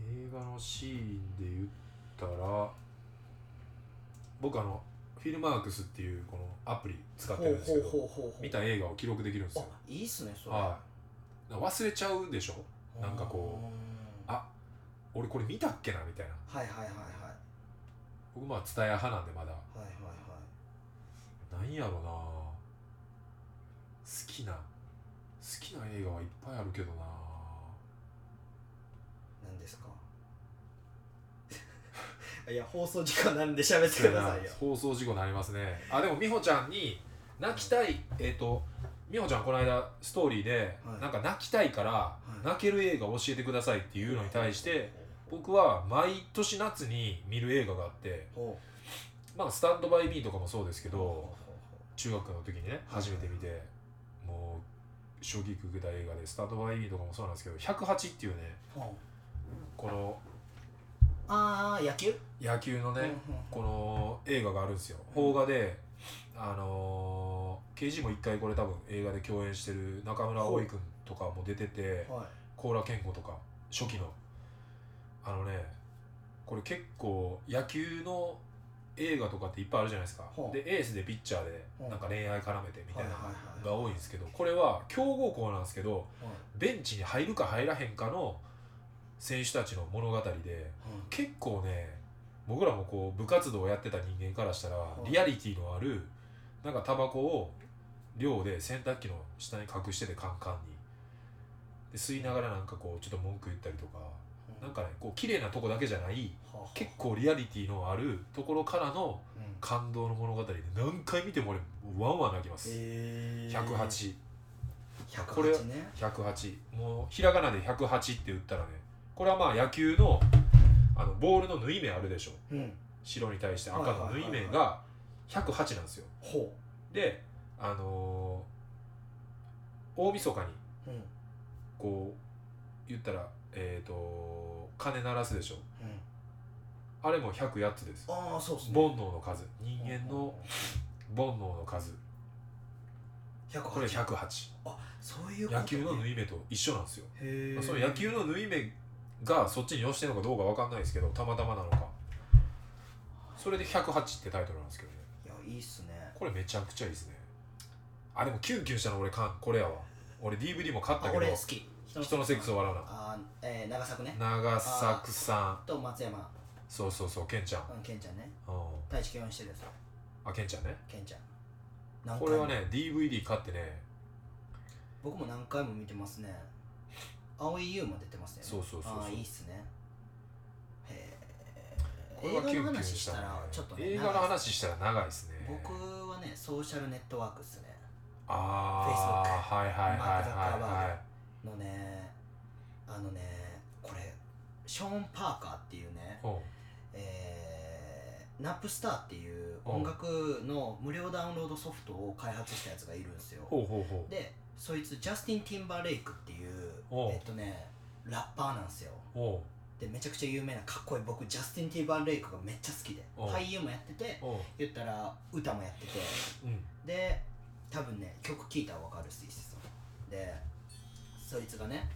映画のシーンで言ったら僕あのフィルマークスっていうこのアプリ使ってるんですけど見た映画を記録できるんですよ。あいいっすねそれ。はい。忘れちゃうでしょ？なんかこうあ俺これ見たっけなみたいな。はいはいはいはい。僕まあ蔦屋派なんでまだ。はいはいはい。なんやろな。好きな好きな映画はいっぱいあるけどな何ですかいや放送時間なんで喋ってくださいよ。放送事故になりますね。あでも美穂ちゃんに泣きたいえっ、と美穂ちゃんこの間ストーリーで、はい。なんか泣きたいから、い。泣ける映画教えてくださいっていうのに対して僕は毎年夏に見る映画があってほまあスタンドバイミーとかもそうですけうど中学の時にね初めて見てもう衝撃受けた映画でスタンドバイミーとかもそうなんですけど108っていうねこのああ野球？野球のね、うんうん。この映画があるんですよ。邦画であのー、刑事も一回これ多分映画で共演してる中村蒼君とかも出ててはい。高良健吾とか初期の。あのねこれ結構野球の映画とかっていっぱいあるじゃないですか。でエースでピッチャーでなんか恋愛絡めてみたいなのが多いんですけどこれは強豪校なんですけどはい。ベンチに入るか入らへんかの選手たちの物語で結構ね僕らもこう部活動をやってた人間からしたらいリアリティのあるなんかタバコを寮で洗濯機の下に隠しててカンカンに。で吸いながらなんかこうちょっと文句言ったりとかうん。なんかねこう綺麗なとこだけじゃない結構リアリティのあるところからのうん。感動の物語で何回見ても俺ワンワン泣きます。え。ー108 108これね108もうひらがなで108って言ったらねこれはまあ野球のあのボールの縫い目あるでしょ。うん。白に対して赤の縫い目はいが108なんですよ。ほであのー大晦日にううん。うんこう言ったらえっ、と鐘鳴らすでしょ。あれも108つです。ああそうっすね。煩悩の数。人間の煩悩の数。108これ108あそういうこと野球の縫い目と一緒なんですよ。へえその野球の縫い目がそっちに寄してるのかどうかわかんないですけどたまたまなのか。それで108ってタイトルなんですけどね。いやいいっすね。これめちゃくちゃいいですね。あでもキュンキュンしたの俺かんこれやわ。俺 DVD も買ったあけど俺好き。人のセックスを笑うな。あーえー長作ね。長作さん。と松山。そうそうそうケンちゃん。うんケンちゃんね。うん。太一共演してるやつ。あケンちゃんね。ケンちゃん。これはね DVD 買ってね。僕も何回も見てますね蒼井優も出てますね。そうそうそうそう。ああいいっすね。へえこれはキュンキの話ししたらちょっとね映画の話したら長いですね。僕はねソーシャルネットワークっすね。ああはいはいはいマークザッカーバはいはいのねあのねこれショーン・パーカーっていうねほえーナップスターっていう音楽の無料ダウンロードソフトを開発したやつがいるんですよ。うほうほうほう。でそいつジャスティン・ティンバーレイクっていうえっとねラッパーなんですよ。でめちゃくちゃ有名なかっこいい。僕ジャスティン・ティンバーレイクがめっちゃ好きで俳優もやってて言ったら歌もやってて。うん。で多分ね曲聴いたら分かるっす一緒でそいつがね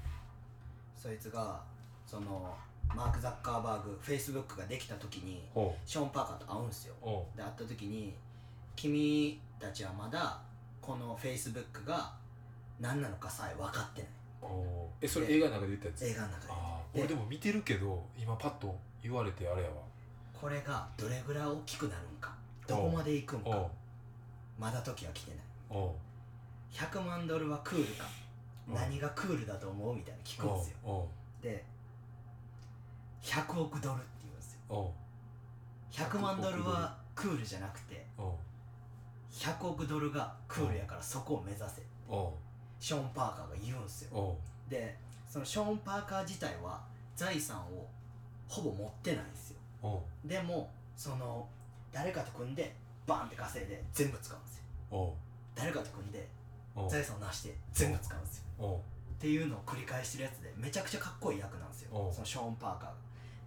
そいつがそのマーク・ザッカーバーグフェイスブックができた時にほショーン・パーカーと会うんすよ。で会った時に君たちはまだこのフェイスブックが何なのかさえ分かってないえそれ映画の中で言ったやつ？映画の中で。あ俺でも見てるけど今パッと言われてあれやわ。これがどれぐらい大きくなるんか？どこまで行くんか？まだ時は来てない。おう100万ドルはクールか？うん何がクールだと思うみたいな聞くんですよ。で100億ドルって言うんですよ。おう100万ドルはクールじゃなくておう100億ドルがクールやからそこを目指せおうショーン・パーカーが言うんですよ。でそのショーン・パーカー自体は財産をほぼ持ってないんですよ。でもその誰かと組んでバンって稼いで全部使うんですよ。誰かと組んで財産を成して全部使うんですよ。っていうのを繰り返してるやつでめちゃくちゃかっこいい役なんですよ。そのショーン・パーカーが。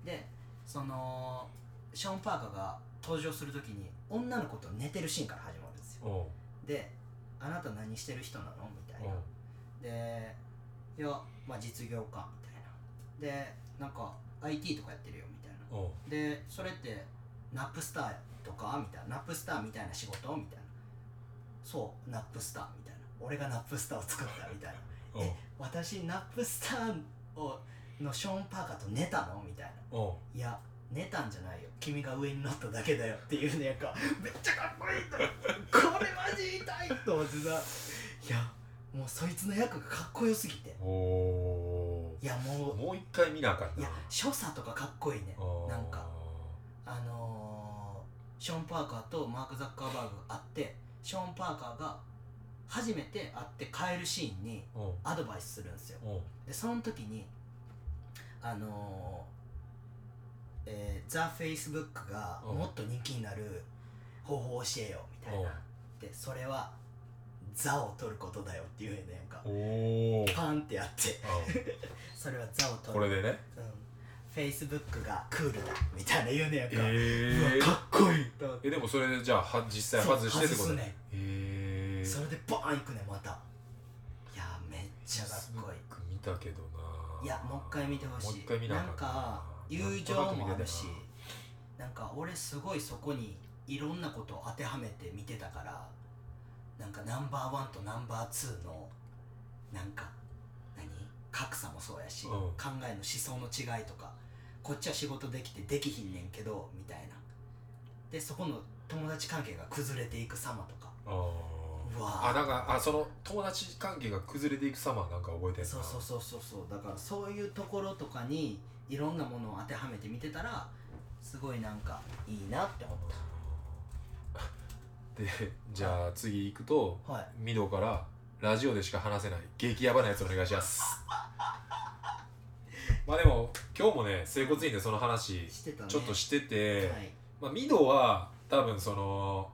でそのショーン・パーカーが登場するときに女の子と寝てるシーンから始まるんですよ。で「あなた何してる人なの?」みたいな。で「いやまあ実業家」みたいな。でなんか IT とかやってるよみたいな。でそれってナップスターとかみたいな。ナップスターみたいな仕事みたいな。そうナップスターみたいな。俺がナップスターを作ったみたいな。え私ナップスターをのショーン・パーカーと寝たのみたいな。いや寝たんじゃないよ。君が上に乗っただけだよ。っていうねやんかめっちゃかっこいいと。これマジ痛いと思ってさ。いやもうそいつの役がかっこよすぎて。おいやもう。もう一回見なあかんな。いや所作とかかっこいいね。なんか。あのー、ショーン・パーカーとマーク・ザッカーバーグが会ってショーン・パーカーが初めて会って帰るシーンにアドバイスするんですよ。でその時にあのーえー、ザ・フェイスブックがうん。もっと人気になる方法を教えよみたいな。でそれは座を取ることだよっていうねなんか。おー。パンってやって。う それは座をん取る。これでね。うん、フェイスブックがクールだみたいな言うねやんか、えうわかっこいいと思って。えでもそれでじゃあは実際外してってことそう外すねへえそれでバーンいくねまた。いやめっちゃかっこいい。見たけどな。いやもう一回見てほしい。もう一回見なあなんかんか友情もあるしなんか俺すごいそこにいろんなことを当てはめて見てたからなんかナンバーワンとナンバーツーのなんか何？格差もそうやし、うん。考えの思想の違いとかこっちは仕事できてできひんねんけどみたいな。でそこの友達関係が崩れていく様とか。あうわー。あなんかあその友達関係が崩れていく様なんか。覚えてんなそうそうそうそうそう。だからそういうところとかにいろんなものを当てはめて見てたらすごいなんかいいなって思っでじゃあ次行くとたはい。ミドからラジオでしか話せない激ヤバなやつお願いします。まあでも今日もね整骨院でその話ちょっとしてて、はい。まあ、ミドは多分その、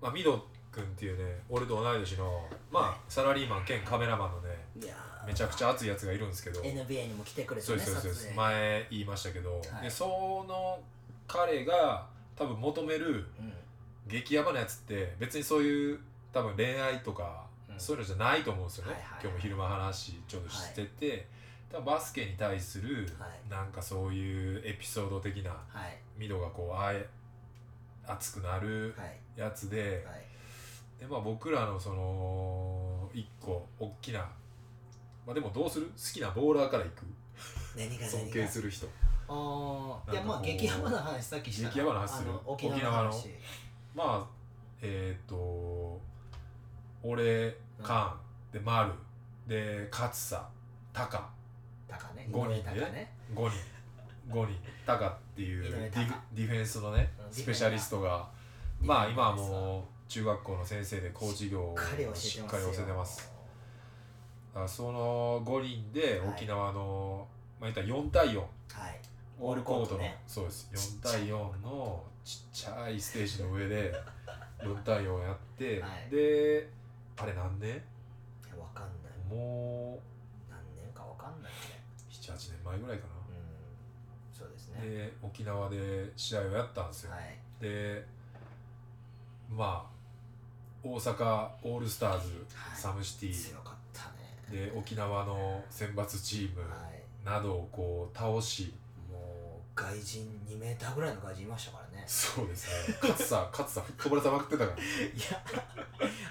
まあ、ミド君っていうね俺と同い年の、まあ、サラリーマン兼カメラマンのねめちゃくちゃ熱いやつがいるんですけど NBA にも来てくれてそうねそうです。前言いましたけど、はい。でその彼が多分求めるうん激ヤバなやつって別にそういう多分恋愛とか、うん。そういうのじゃないと思うんですよね、はいはいはい。今日も昼間話ちょっとしてて、多分バスケに対するはい。なんかそういうエピソード的なはい。ミドがこうあえ熱くなるはい。やつで,、はい。でまあ、僕らのその一個大きなまあでもどうする？好きなボーラーからいく？何が尊敬する人。ああいやまあ激ヤバな話さっきした。激ヤバな話する？沖縄の話まあえっ、と俺カンで丸で勝さタカタカね。五人でね。5人。5人。タカっていうディフディフェンスのねうんスペシャリストがまあ今はもう中学校の先生でコーチ業をしっかり教えてますよ。しっかり教えてます。あその5人で沖縄の、まあ言ったら4対4はい。オールコートの。ね。そうです。4対4のちっちゃいステージの上で4対4やって、はい。であれ何年？いやわかんない。も何年かわかんないね。う78年前ぐらいかな、うん。そうですね。で沖縄で試合をやったんですよ、はい。でまあ大阪オールスターズ、はい。サムシティ。強かったね。で沖縄の選抜チームはい。などをこう倒しもう外人2メーターぐらいの外人いましたからねそうですね。勝さ勝さ吹っ飛ばれたまくってたから。いや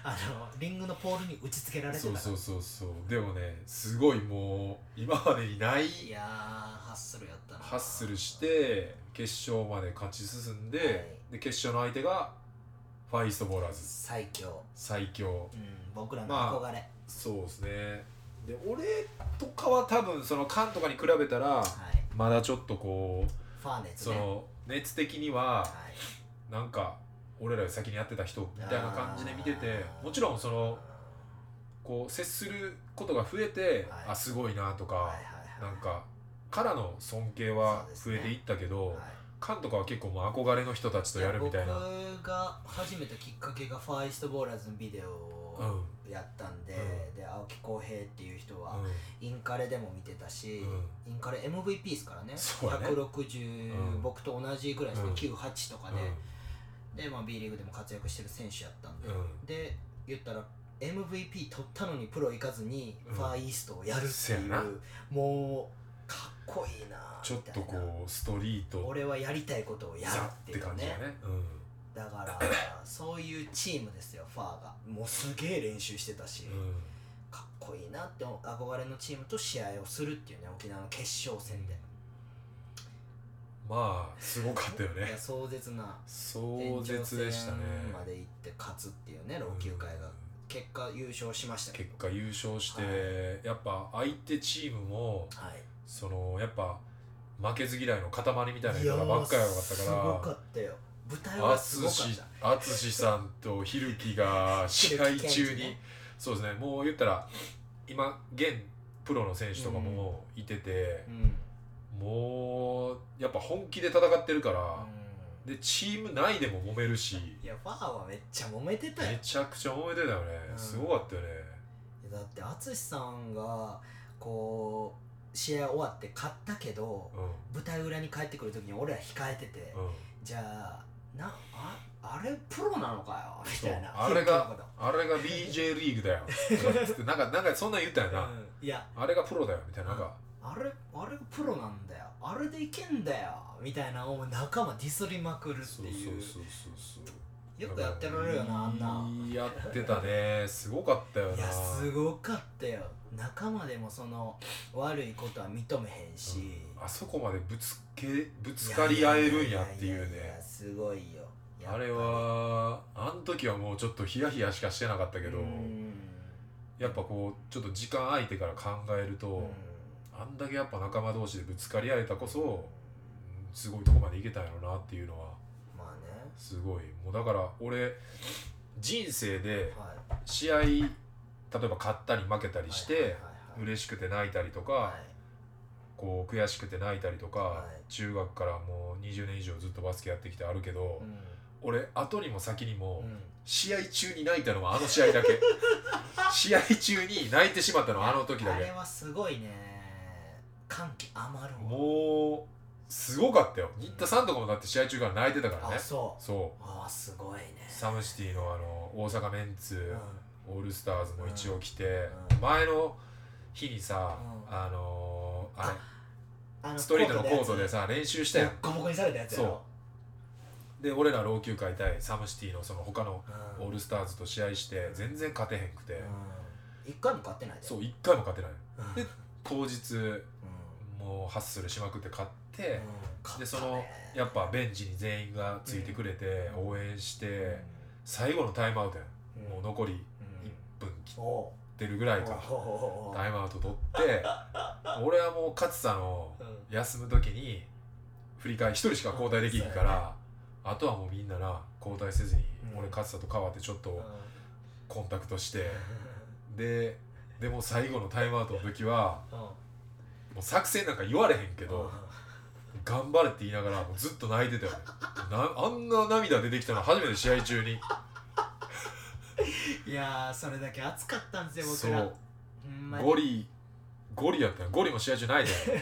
あのリングのポールに打ち付けられてたから。そうそうそうそう。でもねすごいもう今までにないいやーハッスルやったな。ハッスルして決勝まで勝ち進んで,、はい。で決勝の相手がファイストボーラーズ。最強。最強。うん僕らのまあ憧れ、そうですね。で俺とかは多分そのカンとかに比べたらはい。まだちょっとこうファーネツね。その熱的にははい。なんか俺らより先にやってた人みたいな感じで見ててもちろんそのこう接することが増えて、はい。あすごいなとか、はいはいはいなんかからの尊敬は増えていったけど、はい。カンとかは結構もう憧れの人たちとやるみたいな。僕が始めたきっかけがファーイストボーラーズのビデオをやったんで、うん。で青木浩平っていう人は、うインカレでも見てたし、うインカレ MVP ですからねね。160、うん。僕と同じぐらいですね、うん。98とかん。で、で、まあ、B リーグでも活躍してる選手やったんで、うん。で言ったら MVP 取ったのにプロ行かずにうん。ファーイーストをやるっていう、もうかっこいいなちょっとこうストリート。俺はやりたいことをやるザっていうって感じだねね。うんだから そういうチームですよファーが。もうすげえ練習してたし、うかっこいいなって憧れのチームと試合をするっていうね沖縄の決勝戦で、んまあすごかったよね。壮絶な壮絶でしたね。戦まで行って勝つっていうね老朽会が。結果優勝しました結果優勝して、はやっぱ相手チームもはい。そのやっぱ負けず嫌いの塊みたいな人がばっかり多かったすごかからったよ舞台淳はすごかった淳さんとひるきが試合中に、ね そうですねもう言ったら今現プロの選手とかもいててう、ん。もうやっぱ本気で戦ってるから、うん。でチーム内でも揉めるしいやファーはめっちゃ揉めてたよ。めちゃくちゃ揉めてたよね、うん。すごかったよね。だって淳さんがこう試合終わって勝ったけどう舞台裏に帰ってくる時に俺ら控えてて、んうん。じゃあなああれプロなのかよみたいな。あれが本あれが BJ リーグだよ。なんかなんかそんなん言ったよな、うん。いや。あれがプロだよみたいななんか、あれあれがプロなんだよ。あれでいけんだよみたいなのを仲間ディスりまくるってそう。そういうそうそうそう。よくやってられるよなあんな。やってたね。すごかったよな。いやすごかったよ。仲間でもその悪いことは認めへんし、うん。あそこまでぶつけぶつかり合えるんやっていうね。やすごいよ。あれはあん時はもうちょっとヒヤヒヤしかしてなかったけどうん。やっぱこうちょっと時間空いてから考えると、うん。あんだけやっぱ仲間同士でぶつかり合えたこそうんすごいとこまでいけたんやろなっていうのはまあね。すごい。もうだから俺人生ではい。試合例えば勝ったり負けたりして、嬉しくて泣いたりとか、はいこう悔しくて泣いたりとか、はい。中学からもう20年以上ずっとバスケやってきてあるけど、うん。俺後にも先にも、うん。試合中に泣いたのはあの試合だけ。試合中に泣いてしまったのはあの時だけ。あれはすごいね。歓喜余るわ。もうすごかったよ。新田さんとかもだって試合中から泣いてたからね。あそう。そう。ああすごいね。サムシティのあの大阪メンツ、うオールスターズも一応来て、うん。前の日にさ、うん。あのーああのストリートのコートでやさ練習しつたやんボッコボコにされたやつやろ。で俺ら老朽会対サムシティのその他のうん。オールスターズと試合して全然勝てへんくて、うん。一回も勝ってないで。そう一回も勝てない。うん。で当日うん。もうハッスルしまくって勝って、でそのやっぱベンチに全員がついてくれてうん。応援して、うん最後のタイムアウトやん、うん。もう残りうん。1分切おってるぐらいか、タイムアウト取って 俺はもう勝田のうん。休む時に振り返り1人しか交代できんから、あとはもうみんなな交代せずに、うん。俺勝田と代わってちょっとうん。コンタクトして、ででも最後のタイムアウトの時はうん。もう作戦なんか言われへんけど、頑張れって言いながらもうずっと泣いてたよあんな涙出てきたの初めて試合中にいやーそれだけ熱かったんですよそ僕ら。う。ほんまに。ゴリゴリやったよ。ゴリも試合中泣いたよ。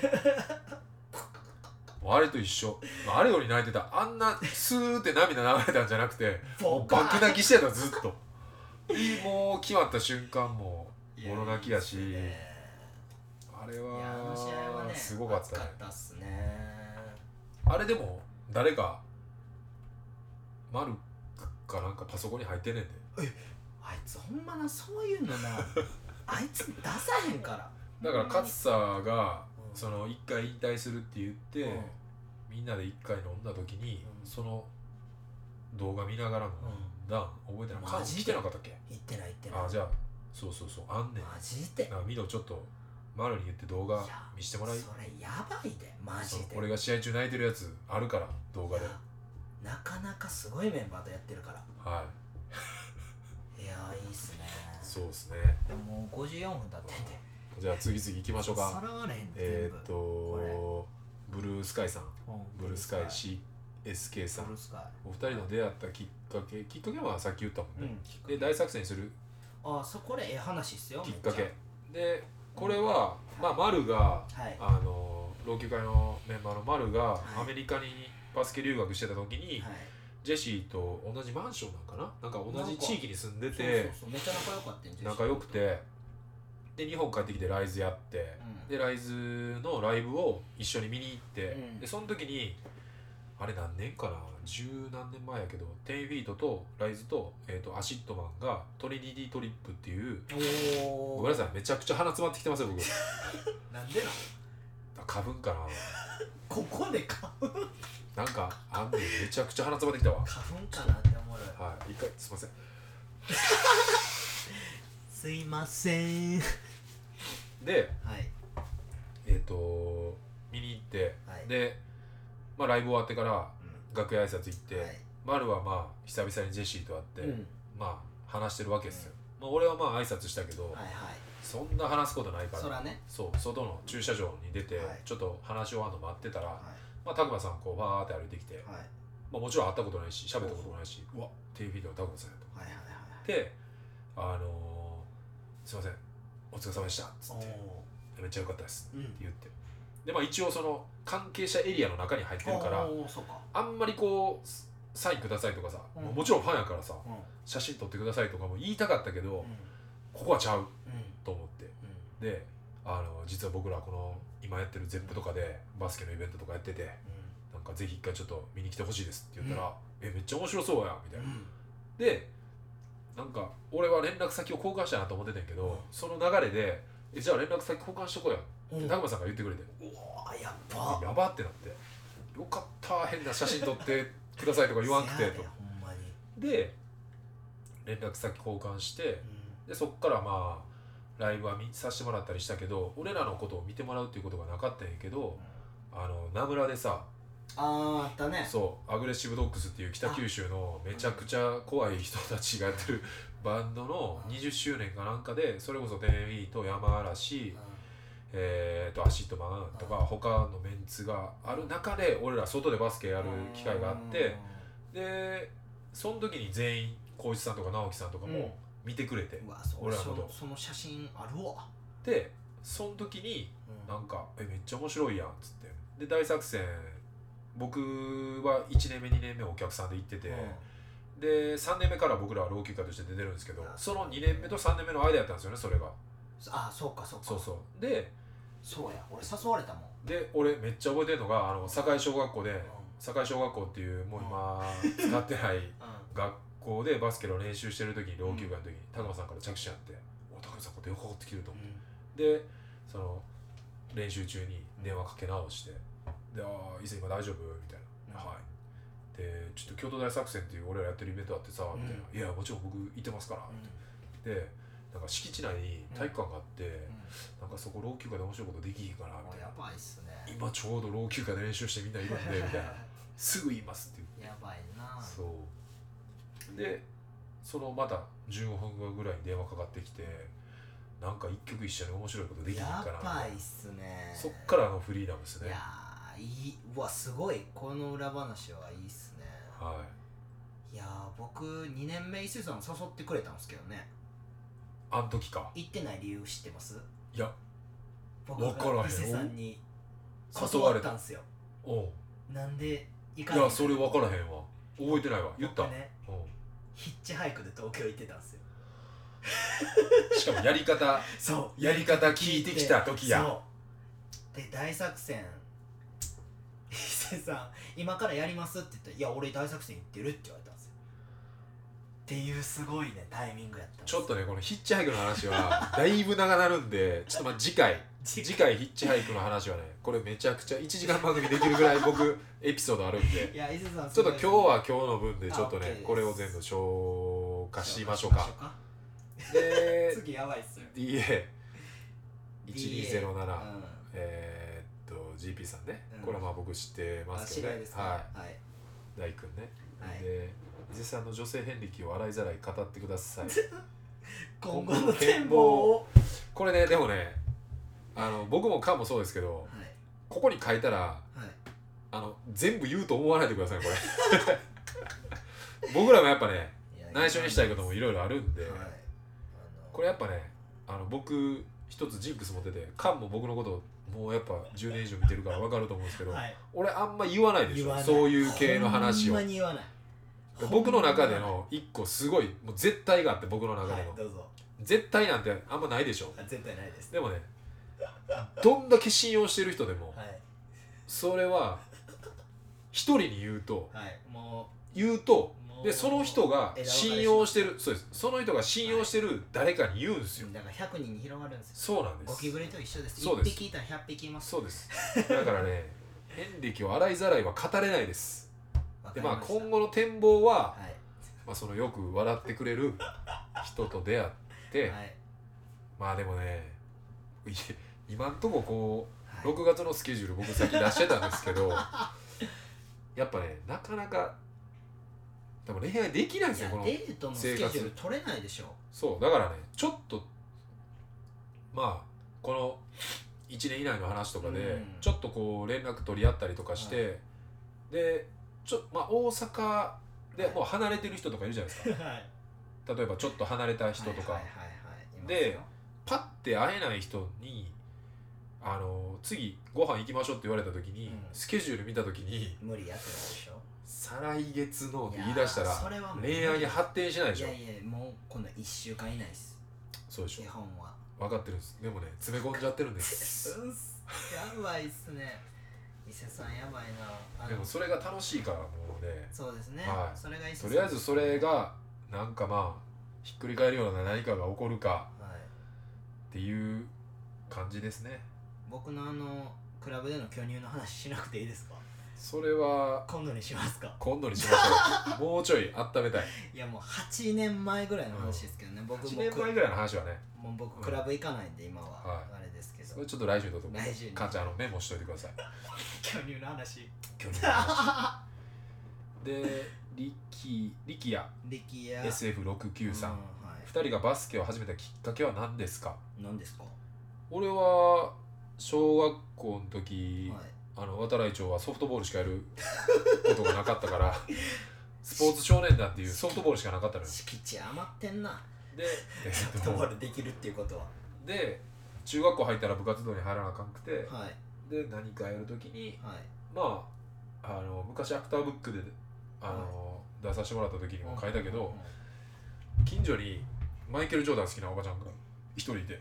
もうあれと一緒。あれより泣いてた。あんなスーって涙流れたんじゃなくてもう爆泣きしてたずっと。もう決まった瞬間もうボロ泣きやし。いやね。あれいやあの試合はすごかったね。ったっすね。あれでも誰かマルクかなんかパソコンに入ってんねんであいつほんまなそういうのな。あいつ出さへんから。だから勝田がうん。その一回引退するって言って、うん。みんなで一回飲んだ時に、うん。その動画見ながらのうん。ダン覚えてない？マ来てなかったっけ？言ってない言ってない。あじゃあそうそうそうあんねん。マジで？あミドちょっとマルに言って動画見してもらい。それやばいで。マジで。俺が試合中泣いてるやつあるから動画で。なかなかすごいメンバーとやってるから。はいいやいいっすね。そうですね。でももう54分経ってんで。じゃあ次々行きましょうか。さらわれへんえー、っとブルースカイさん。ブルースカイ CSK さん。お二人の出会ったきっかけきっかけはさっき言ったもんね、うん。で大作戦する。あそこでええ話っすよきっかけ。めでこれは、まあ丸がはい。あの籠球会のメンバーの丸がはい。アメリカにバスケ留学してた時に、はいジェシーと同じマンションなんかな？なんか同じ地域に住んでてめっちゃ仲良かったん仲良くて。で日本帰ってきてライズやってうん。でライズのライブを一緒に見に行って、うん。でその時にあれ何年かな？十何年前やけど10-FEET とライズと,、えー、とアシットマンがトリニティトリップっていうごめんなさいめちゃくちゃ鼻詰まってきてますよ僕。なんでなん？花粉かな。ここで花粉？なんかあんねんめちゃくちゃ鼻詰まってきたわ。花粉かなって思うはい一回すいません。すいません。ではい。えっ、と見に行って、はい。で、まあ、ライブ終わってからう楽屋挨拶行って、んはい。丸はまあ久々にジェシーと会って、うん。まあ話してるわけですよ、まあ、俺はまあ挨拶したけど、はいはいそんな話すことないから。そらね。そう外の駐車場に出て、はい。ちょっと話し終わるの待ってたら、はまあ、拓磨さんこうバーって歩いてきて、いはい。まあ、もちろん会ったことないし喋ったこともないしうわテレビでは拓磨さんやと。はいはいはいであのーすいませんお疲れ様でした」っつってお「めっちゃ良かったです」ーうん。って言って。でまあ一応その関係者エリアの中に入ってるからおーそうか。あんまりこうサインくださいとかさ、うん。もちろんファンやからさうん。うん写真撮ってくださいとかも言いたかったけど、うん。ここはちゃう。うんと思って。うん。であの実は僕らこの今やってる ZEP とかでバスケのイベントとかやっててなんかぜひ一回ちょっと見に来てほしいですって言ったら「えめっちゃ面白そうや」みたいな。うん。でなんか俺は連絡先を交換したいなと思ってたんやけど、うん。その流れで「えじゃあ連絡先交換しとこうや」うんって拓磨さんが言ってくれて。うわーやっばやばってなって「よかった変な写真撮って ください」とか言わんくてと。でほんまに。で連絡先交換してうでそっからまあライブは見させてもらったりしたけど俺らのことを見てもらうっていうことがなかったんやけどんあの名村でさあーあったね。そうアグレッシブドッグスっていう北九州のめちゃくちゃ怖い人たちがやってるバンドの20周年かなんかでそれこそテンウィーと山嵐、えー、とアシットマンとか他のメンツがある中で俺ら外でバスケやる機会があってでその時に全員光一さんとか直樹さんとかうん。も見てくれて、うんうわそ俺らのこと。そその写真あるわ。でその時にうん。なんか「えめっちゃ面白いやん」っつって。で大作戦僕は1年目2年目お客さんで行ってて、で3年目から僕らは籠球会として出てるんですけどあその2年目と3年目の間やったんですよねそれが。あそうかそうか。そうそう。でそうや。俺誘われたもん。で俺めっちゃ覚えてるのがあの堺小学校で堺小学校っていうもう今使ってない学校でバスケの練習してる時に老朽化の時に高間さんから着信あって「お高間さんこれ電話かかってきてる」と思ってでその練習中に電話かけ直して「でああ伊勢今大丈夫?」みたいな「うん。はい」でちょっと京都大作戦っていう俺らやってるイベントあってさ、みたいな「いやもちろん僕行ってますから」でなんか敷地内に体育館があって、なんかそこ老朽化で面白いことできひんかなみたいな。やばいっすね。今ちょうど老朽化で練習してみんないるんでみたいな。すぐ言いますって言って。やばいな。そうでそのまた15分後ぐらいに電話かかってきてなんか一曲一緒に面白いことできひんかやなばいっすね。そっからのフリーダムですね。いやーいいうわすごい。この裏話はいいっすね。はい。いやー僕2年目伊勢さん誘ってくれたんですけどね。あん時か。行ってない理由知ってます？いや僕わからへん。が伊勢さんに誘われた断ったんですよ。おう。なんで行いかないやそれ分からへんわ。覚えてないわ。言った、僕ねうんヒッチハイクで東京行ってたんですよ。しかもやり方そう。やり方聞いてきた時や。そう。で大作戦。伊勢さん今からやりますって言ったら「いや俺大作戦行ってる」って言われたんですよ。っていうすごいねタイミングやったちょっとねこのヒッチハイクの話はだいぶ長なるんでちょっとまあ次回次次回ヒッチハイクの話はねこれめちゃくちゃ1時間番組できるぐらい僕エピソードあるんで。いや伊勢さんちょっと今日は今日の分でちょっとねこれを全部消化しましょうか。で 次やばいっすよ DA1207 うん。えーっと GP さんね。うん。これはまあ僕知ってまあすけどね知り合いははい。い。大君ね。はい。で伊勢さんの女性遍歴を洗いざらい語ってください。今後の展望を。これねでもねあの僕もカンもそうですけどはい。ここに書いたらはい。あの全部言うと思わないでくださいこれ。僕らもやっぱね内緒にしたいこともいろいろあるんで、これやっぱねあの僕一つジンクス持っててカンも僕のこともうやっぱ10年以上見てるから分かると思うんですけど、はい。俺あんま言わないでしょそういう系の話を。僕の中での一個すごいもう絶対があって僕の中での、絶対なんてあんまないでしょ。あ絶対ないです。でもねどんだけ信用してる人でもはい。それは一人に言うとはいも言うとうもうでその人が信用してるそうです。その人が信用してる誰かに言うんですよ。だから100人に広がるんですよ。そうなんです。ゴキブリと一緒です。そうです。1匹いたら100匹います。そうです。だからね遍歴を洗いざらいは語れないです。でまあ今後の展望は、はい。まあ、そのよく笑ってくれる人と出会って、はい。まあでもねい今んとここうはい。6月のスケジュール僕先出してたんですけど やっぱねなかなかでも恋愛できないんですよこのデートのスケジュール取れないでしょ。そうだからねちょっとまあこの1年以内の話とかで、うん。ちょっとこう連絡取り合ったりとかして、でちょまあ大阪ではい。もう離れてる人とかいるじゃないですか、はい。例えばちょっと離れた人とか、でよ。パッて会えない人にあの次ご飯行きましょうって言われた時に、うん。スケジュール見た時に無理やってないでしょ。再来月のって言い出したら恋愛に発展しないでしょ。いやいやもうこの1週間以内です。そうでしょ。基本は。分かってるんです。でもね詰め込んじゃってるんです。うんすやばいっすね。伊勢さんやばいな。でもそれが楽しいからもうね。そうですね、はい。それがとりあえずそれがなんかまあひっくり返るような何かが起こるか。はい。っていう感じですね僕のあのクラブでの巨乳の話しなくていいですか？それは今度にしますか？今度にしましょう。もうちょい温めたい。いやもう8年前ぐらいの話ですけどね、僕1も年前ぐらいの話はね。もう僕クラブ行かないんで今は、はいあれですけど。それちょっと来週どう。ぞ来週に。かんちゃんあのメモしといてください。巨乳の話。巨乳の話で力力也力也 SF693 うんは2人がバスケを始めたきっかけは何ですか？い何ですか？俺は小学校の時、はい。あの渡来町はソフトボールしかやることがなかったから スポーツ少年団っていうソフトボールしかなかったのよ。敷地余ってんな。で,、えソフっトボーと、ルできるっていうことは。で中学校入ったら部活動に入らなあかんくてはい。で何かやる時にはい。まああの昔アクターブックであの、出させてもらった時にも書いたけど、近所にマイケル・ジョーダン好きなおばちゃんが一人いて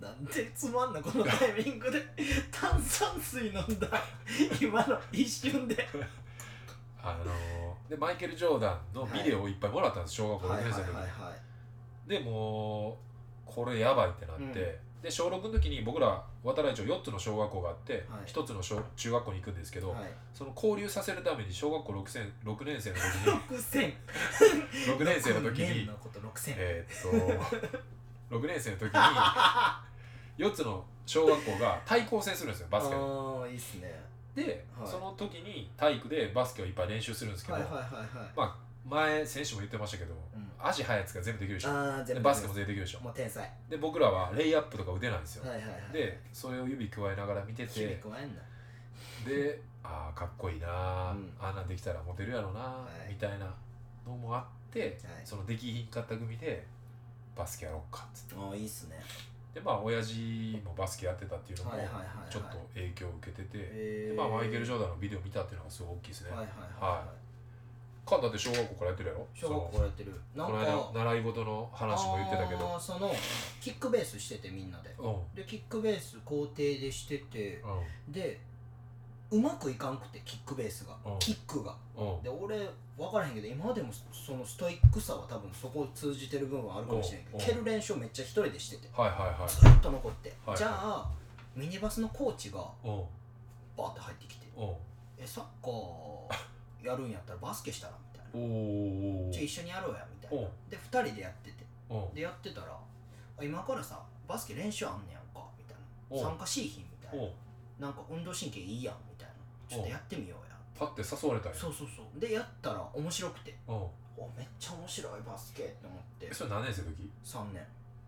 なんでつまんなこのタイミングで 炭酸水飲んだ今の一瞬で。あのでマイケル・ジョーダンのビデオをいっぱいもらったんです、小学校6年生の時に、はいでもうこれやばいってなって、うん。で小6の時に僕ら渡来町4つの小学校があって、はい。1つの小中学校に行くんですけど、はい。その交流させるために小学校 6, 年6年生の時に。6000 6 年生の時年にのこと6000えーっと6年生の時に 4つの小学校が対抗戦するんですよバスケの。ああいいっすね。で、はい。その時に体育でバスケをいっぱい練習するんですけど、はいはいはいはい。まあ前選手も言ってましたけど、うん。足速いやつが全部できるでしょ。ああ全部でバスケも全部できるでしょ。もう天才。はで僕らはレイアップとか打てないんですよ、いはいはい。でそれを指加えながら見て響てくわえんな。でああかっこいいなあ、うん。あんなんできたらモテるやろな、はい。みたいなのもあって、はい。そのできひんかった組でバスケやろうかっつって。ああいいっすね。でまあ親父もバスケやってたっていうのもはいはいはいはいちょっと影響を受けてて、えでまあ、マイケル・ジョーダンのビデオ見たっていうのがすごい大きいですね、はいはいはいははい。カンだって小学校からやってるやろ？小学校やってる。なんこのか間習い事の話も言ってたけあどーそのキックベースしててみんなで。うん。うんでキックベース校庭でしててでうまくいかんくてキックベースが。うん。キックが。うん。で俺分からへんけど今でもそのストイックさは多分そこ通じてる部分はあるかもしれんけどうん。蹴る練習をめっちゃ一人でしててはいはいはい。ずっと残って、はいじゃあミニバスのコーチがうん。バーって入ってきてうん「えサッカー やるんやったらバスケしたら」みたいな。おお「じゃあ一緒にやろうや」みたいおなで2人でやってて。うん。でやってたらあ「今からさバスケ練習あんねやんか」みたいおな「参加しいひん」みたいな。おなんか運動神経いいやんちょっとやってみようや。パッて誘われたんや。そうそうそう。でやったら面白くて。うん。おめっちゃ面白いバスケって思って。えそれ何年生の時？3年。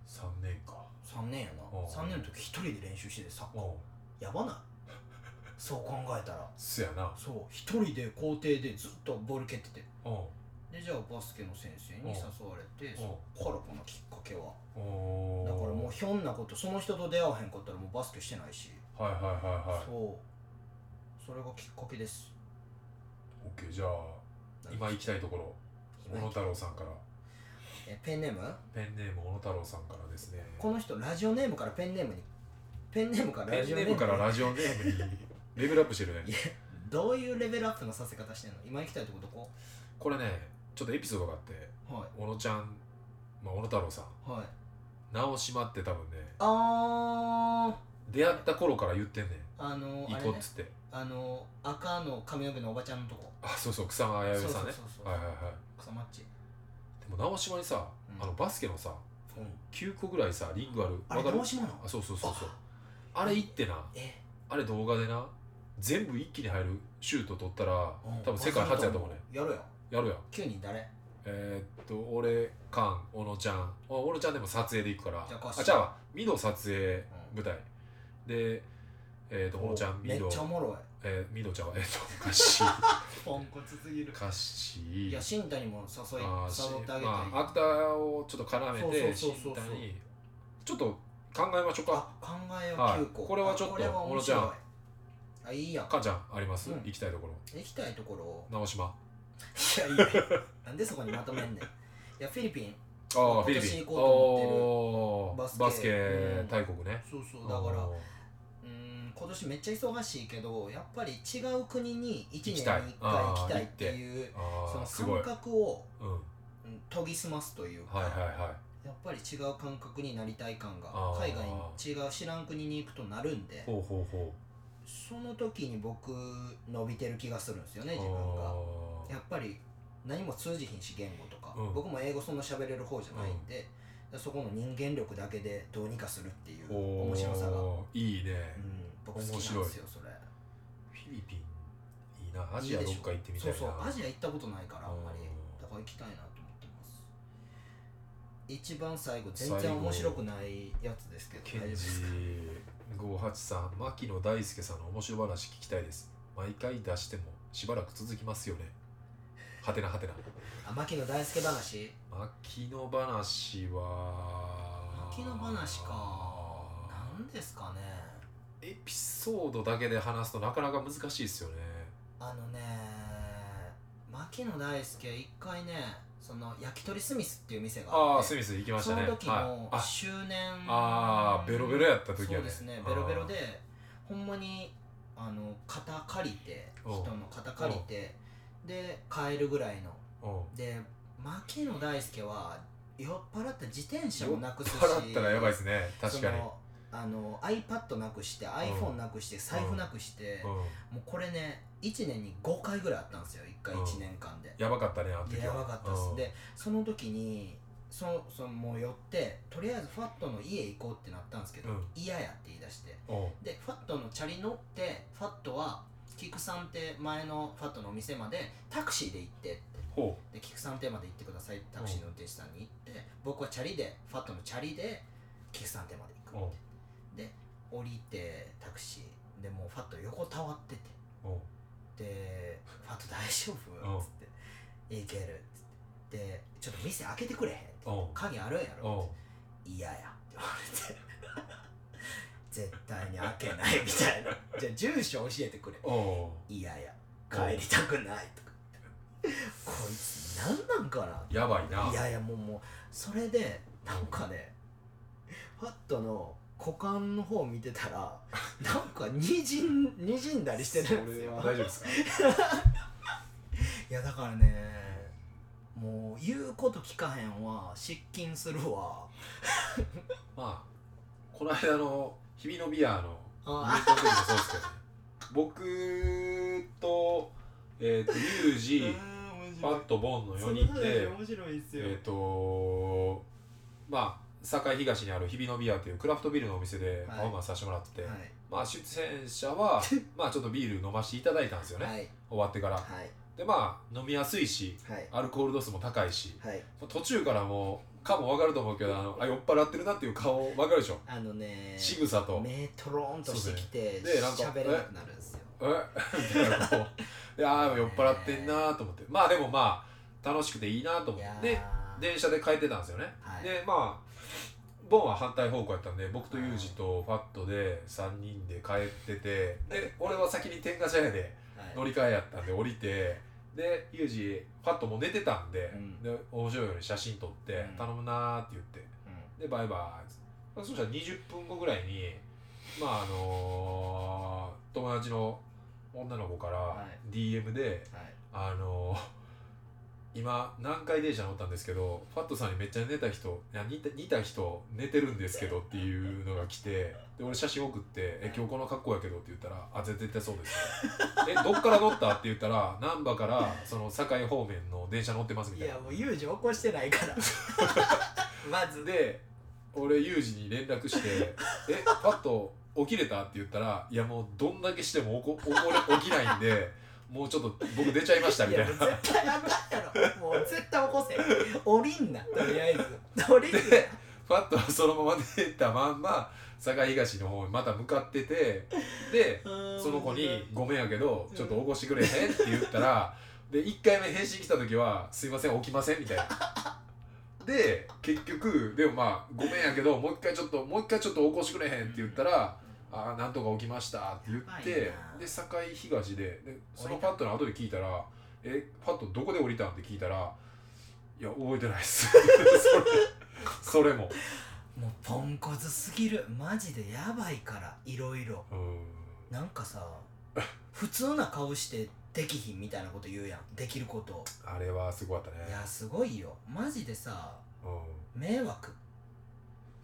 3年か。3年やな。お3年の時一人で練習しててサッカー。うん。やばない？そう考えたら。そやな。そう。一人で校庭でずっとボール蹴ってて。うん。でじゃあバスケの先生に誘われてん。そっからこのきっかけは。おだからもうひょんなことその人と出会わへんかったらもうバスケしてないし。はいはいはいはい。そうそれがきっかけです。オッケーじゃあ今行きたいところ。小野太郎さんから。えペンネーム？ペンネーム小野太郎さんからですね。この人ラジオネームからペンネームに。ペンネームからペンネラジオネームームからラジオネームにレベルアップしてるね。いやどういうレベルアップのさせ方してんの？今行きたいとこどこ？これねちょっとエピソードがあって。はい。小野ちゃん、まあ、小野太郎さん。はい。直島って多分ねあ出会った頃から言ってんねーあのんあれね。行こうっつってあの赤の髪の毛のおばちゃんのとこ。あそうそう草間彌生さんね。そうそうそうそう。はいはいはい。草マッチでも直島にさ、うん。あのバスケのさうん。9個ぐらいさリングあるあれわかる？直島なの？あそうそうそうそう。あれ行ってな。えあれ動画でな全部一気に入るシュート取ったらうん。多分世界初やと思うね。やろうよやるや。ん9人誰？えー、っと俺カン小野ちゃん。あ小野ちゃんでも撮影で行くから。じゃああじゃあミド撮影舞台、でえー、っと小野ちゃんめっミドちゃおもろい。えー、ミドちゃんはえー、っとカッシー。ポンコツすぎる。カッシいーや新谷も誘い誘ってあげたい、まあ、アクターをちょっと絡めて新谷に。ちょっと考えましょうか。あ考えようはい。9個、これはちょっと小野ちゃん。あいいやん。かんちゃんあります、うん。行きたいところ。行きたいところ？直島。いやいやなんでそこにまとめんねん。いやフィリピン。ああフィリピン。行こあーうと思ってるバスケうん大国ね。そうそう。だからうー。ん今年めっちゃ忙しいけどやっぱり違う国に1年に1回行きたいっていうあその感覚をうん。うん研ぎ澄ますというか、やっぱり違う感覚になりたい感が海外に違う知らん国に行くとなるんでその時に僕伸びてる気がするんですよねう自分が。やっぱり何も通じひんし言語とか、うん。僕も英語そんな喋れる方じゃないんで、そこの人間力だけでどうにかするっていう面白さが、うん、いいね僕好きなんですよそれ。フィリピンいいな。アジアどっか行ってみたいな。そうそうアジア行ったことないからあんまり。うん。だから行きたいなと思ってます。一番最後全然面白くないやつですけどケンジ大丈夫ですか？583牧野大輔さんの面白話聞きたいです。毎回出してもしばらく続きますよね。はてなはてな。あ牧野大輔話？牧野話は。牧野話か。なんですかねエピソードだけで話すとなかなか難しいですよね。あのね牧野大輔一回ねその焼き鳥スミスっていう店がああってあスミス行きましたね。その時はい。のあ周年あーベロベロやった時やね。そうですねベロベロでほんまにあの肩借りてう。ん人の肩借りてで帰るぐらいの。う。んで牧野大輔は酔っ払った自転車酔っもなくすし払ったらやばいですね。確かにあの iPad なくして iPhone なくして財布なくして、うん。もうこれね1年に5回ぐらいあったんですよ。1回うん。1年間で、やばかったねあの時は。いややばかったです、うん。でその時にそそのもう寄ってとりあえずファットの家行こうってなったんですけどうん。嫌、やって言い出して。うん。でファットのチャリ乗ってファットは菊さんって前のファットのお店までタクシーで行ってって。ほで菊さん邸まで行ってくださいってタクシーの運転手さんに言って、僕はチャリでファットのチャリで菊さん邸まで行くううん。で降りてタクシー。でもうファット横たわってて。う。んで「ファット大丈うん夫?」っつって「いける」っつって。で「ちょっと店開けてくれへん」って。う。ん鍵あるんやう。んろ嫌やって言われて。絶対に開けないみたいな。じゃあ住所教えてくれ。う。ん嫌や帰りたくないとか。こいつ何なんかな？やばいな。いやいやもうもうそれでなんかねファットの股間の方見てたら なんかにじんにじんだりしてるんですよ。大丈夫ですか？いやだからねもう言うこと聞かへんわ。失禁するわ。まあこの間の日比野ビアのもそうですけどね。僕とえっ、とユージパッとボンの4人で面白いっすよ、えっ、とまあ堺東にある日比野ビアというクラフトビールのお店でパフォーマンスさせてもらってて、はい。まあ出演者は まあちょっとビール飲ませていただいたんですよね、はい。終わってから。はい。でまあ飲みやすいしはい。アルコール度数も高いしはい。途中からもう顔も分かると思うけどあのあ酔っ払ってるなっていう顔分かるでしょ？あのね仕草と。目トローンとしてきてね。でなんか喋れなくなるんですよ。え？みたいなこういやー酔っ払ってんなと思って。まあでもまあ楽しくていいなと思って。で電車で帰ってたんですよね、はい。でまあボンは反対方向やったんで僕とユージとファットで3人で帰っててで俺は先に天下茶屋ではい。乗り換えやったんで降りてでユージファットもう寝てたんで,、うん。で面白いように写真撮ってうん「頼むな」って言ってでバイバイそしたら20分後ぐらいにまああのー友達の女の子からはい。DM で、はい。あのー今何回電車乗ったんですけどファットさんにめっちゃ寝た人いや似た似た人寝てるんですけどっていうのが来てで俺写真送って「え今日この格好やけど」って言ったら「あ絶対そうですよ」えどっから乗った?」って言ったら難波からその堺方面の電車乗ってますみいたいなやもうユージ起こしてないから まずで俺ユージに連絡して「えパッと起きれた?」って言ったら「いやもうどんだけしても起こ起これ起きないんでもうちょっと僕出ちゃいました」みたいな。絶対あかんやろ。もう絶対起こせ。降りんなとりあえず。降りんな。でパッとはそのまま寝たまんま堺東の方にまた向かっててでその子に「ごめんやけどちょっと起こしてくれへん?」って言ったらで1回目返信来た時は「すいません起きません」みたいな。で結局でもまあ「ごめんやけどもう一回ちょっともう一回ちょっと起こしてくれへん」って言ったら「ああなんとか起きました」って言ってなで堺東ででそのパッドの後で聞いたら「えパッドどこで降りたん?」って聞いたら「いや覚えてないっす」それそれも。もうポンコツすぎる。マジでやばいからいろいろ。うん。なんかさ普通な顔してできひんみたいなこと言うやん。できること。あれはすごかったね。いやすごいよ。マジでさうん。迷惑。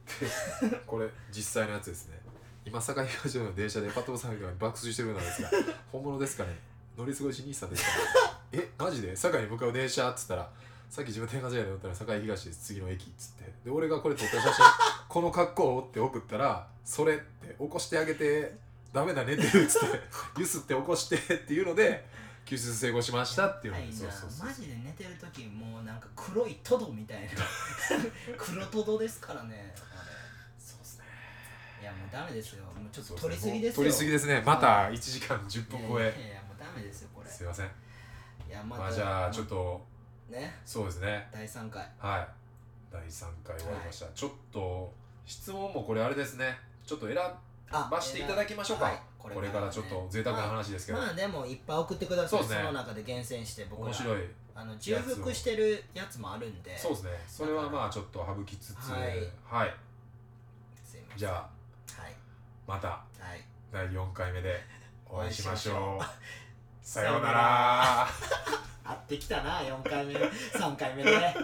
これ実際のやつですね今堺東の電車でパトロさんが爆睡してるようなんですが本物ですかね？乗り過ごし兄さんですかね？えマジで？堺に向かう電車っつったらさっき自分天下茶屋で乗ったら堺東です。次の駅っつって。で俺がこれ撮った写真 この格好をって送ったらそれって起こしてあげてダメだ寝てるっつって ゆすって起こしてっていうので救出成功しましたっていうのはいそうそうそうマジで寝てる時もうなんか黒いトドみたいな。黒トドですからねいやもうダメですよ。もうちょっと取りすぎですよ。取りすぎですね。また1時間10分超いやいえやいやもうダメですよこれ。すいません。いやままあじゃあちょっとね？そうですね。第3回。はい。第3回終わりました、ちょっと質問もこれあれですね。ちょっと選あばしていただきましょうか、はい。これからちょっと贅沢な話ですけど、まあでもいっぱい送ってください。そ,、ね。の中で厳選して僕ら面白い。あの重複してるやつもあるんで。そうですね。それはまあちょっと省きつつ。はい。はい、すいません。じゃあはいまたはい。第4回目でお会いしましょう。さようなら。会ってきたな4回目3回目で、ね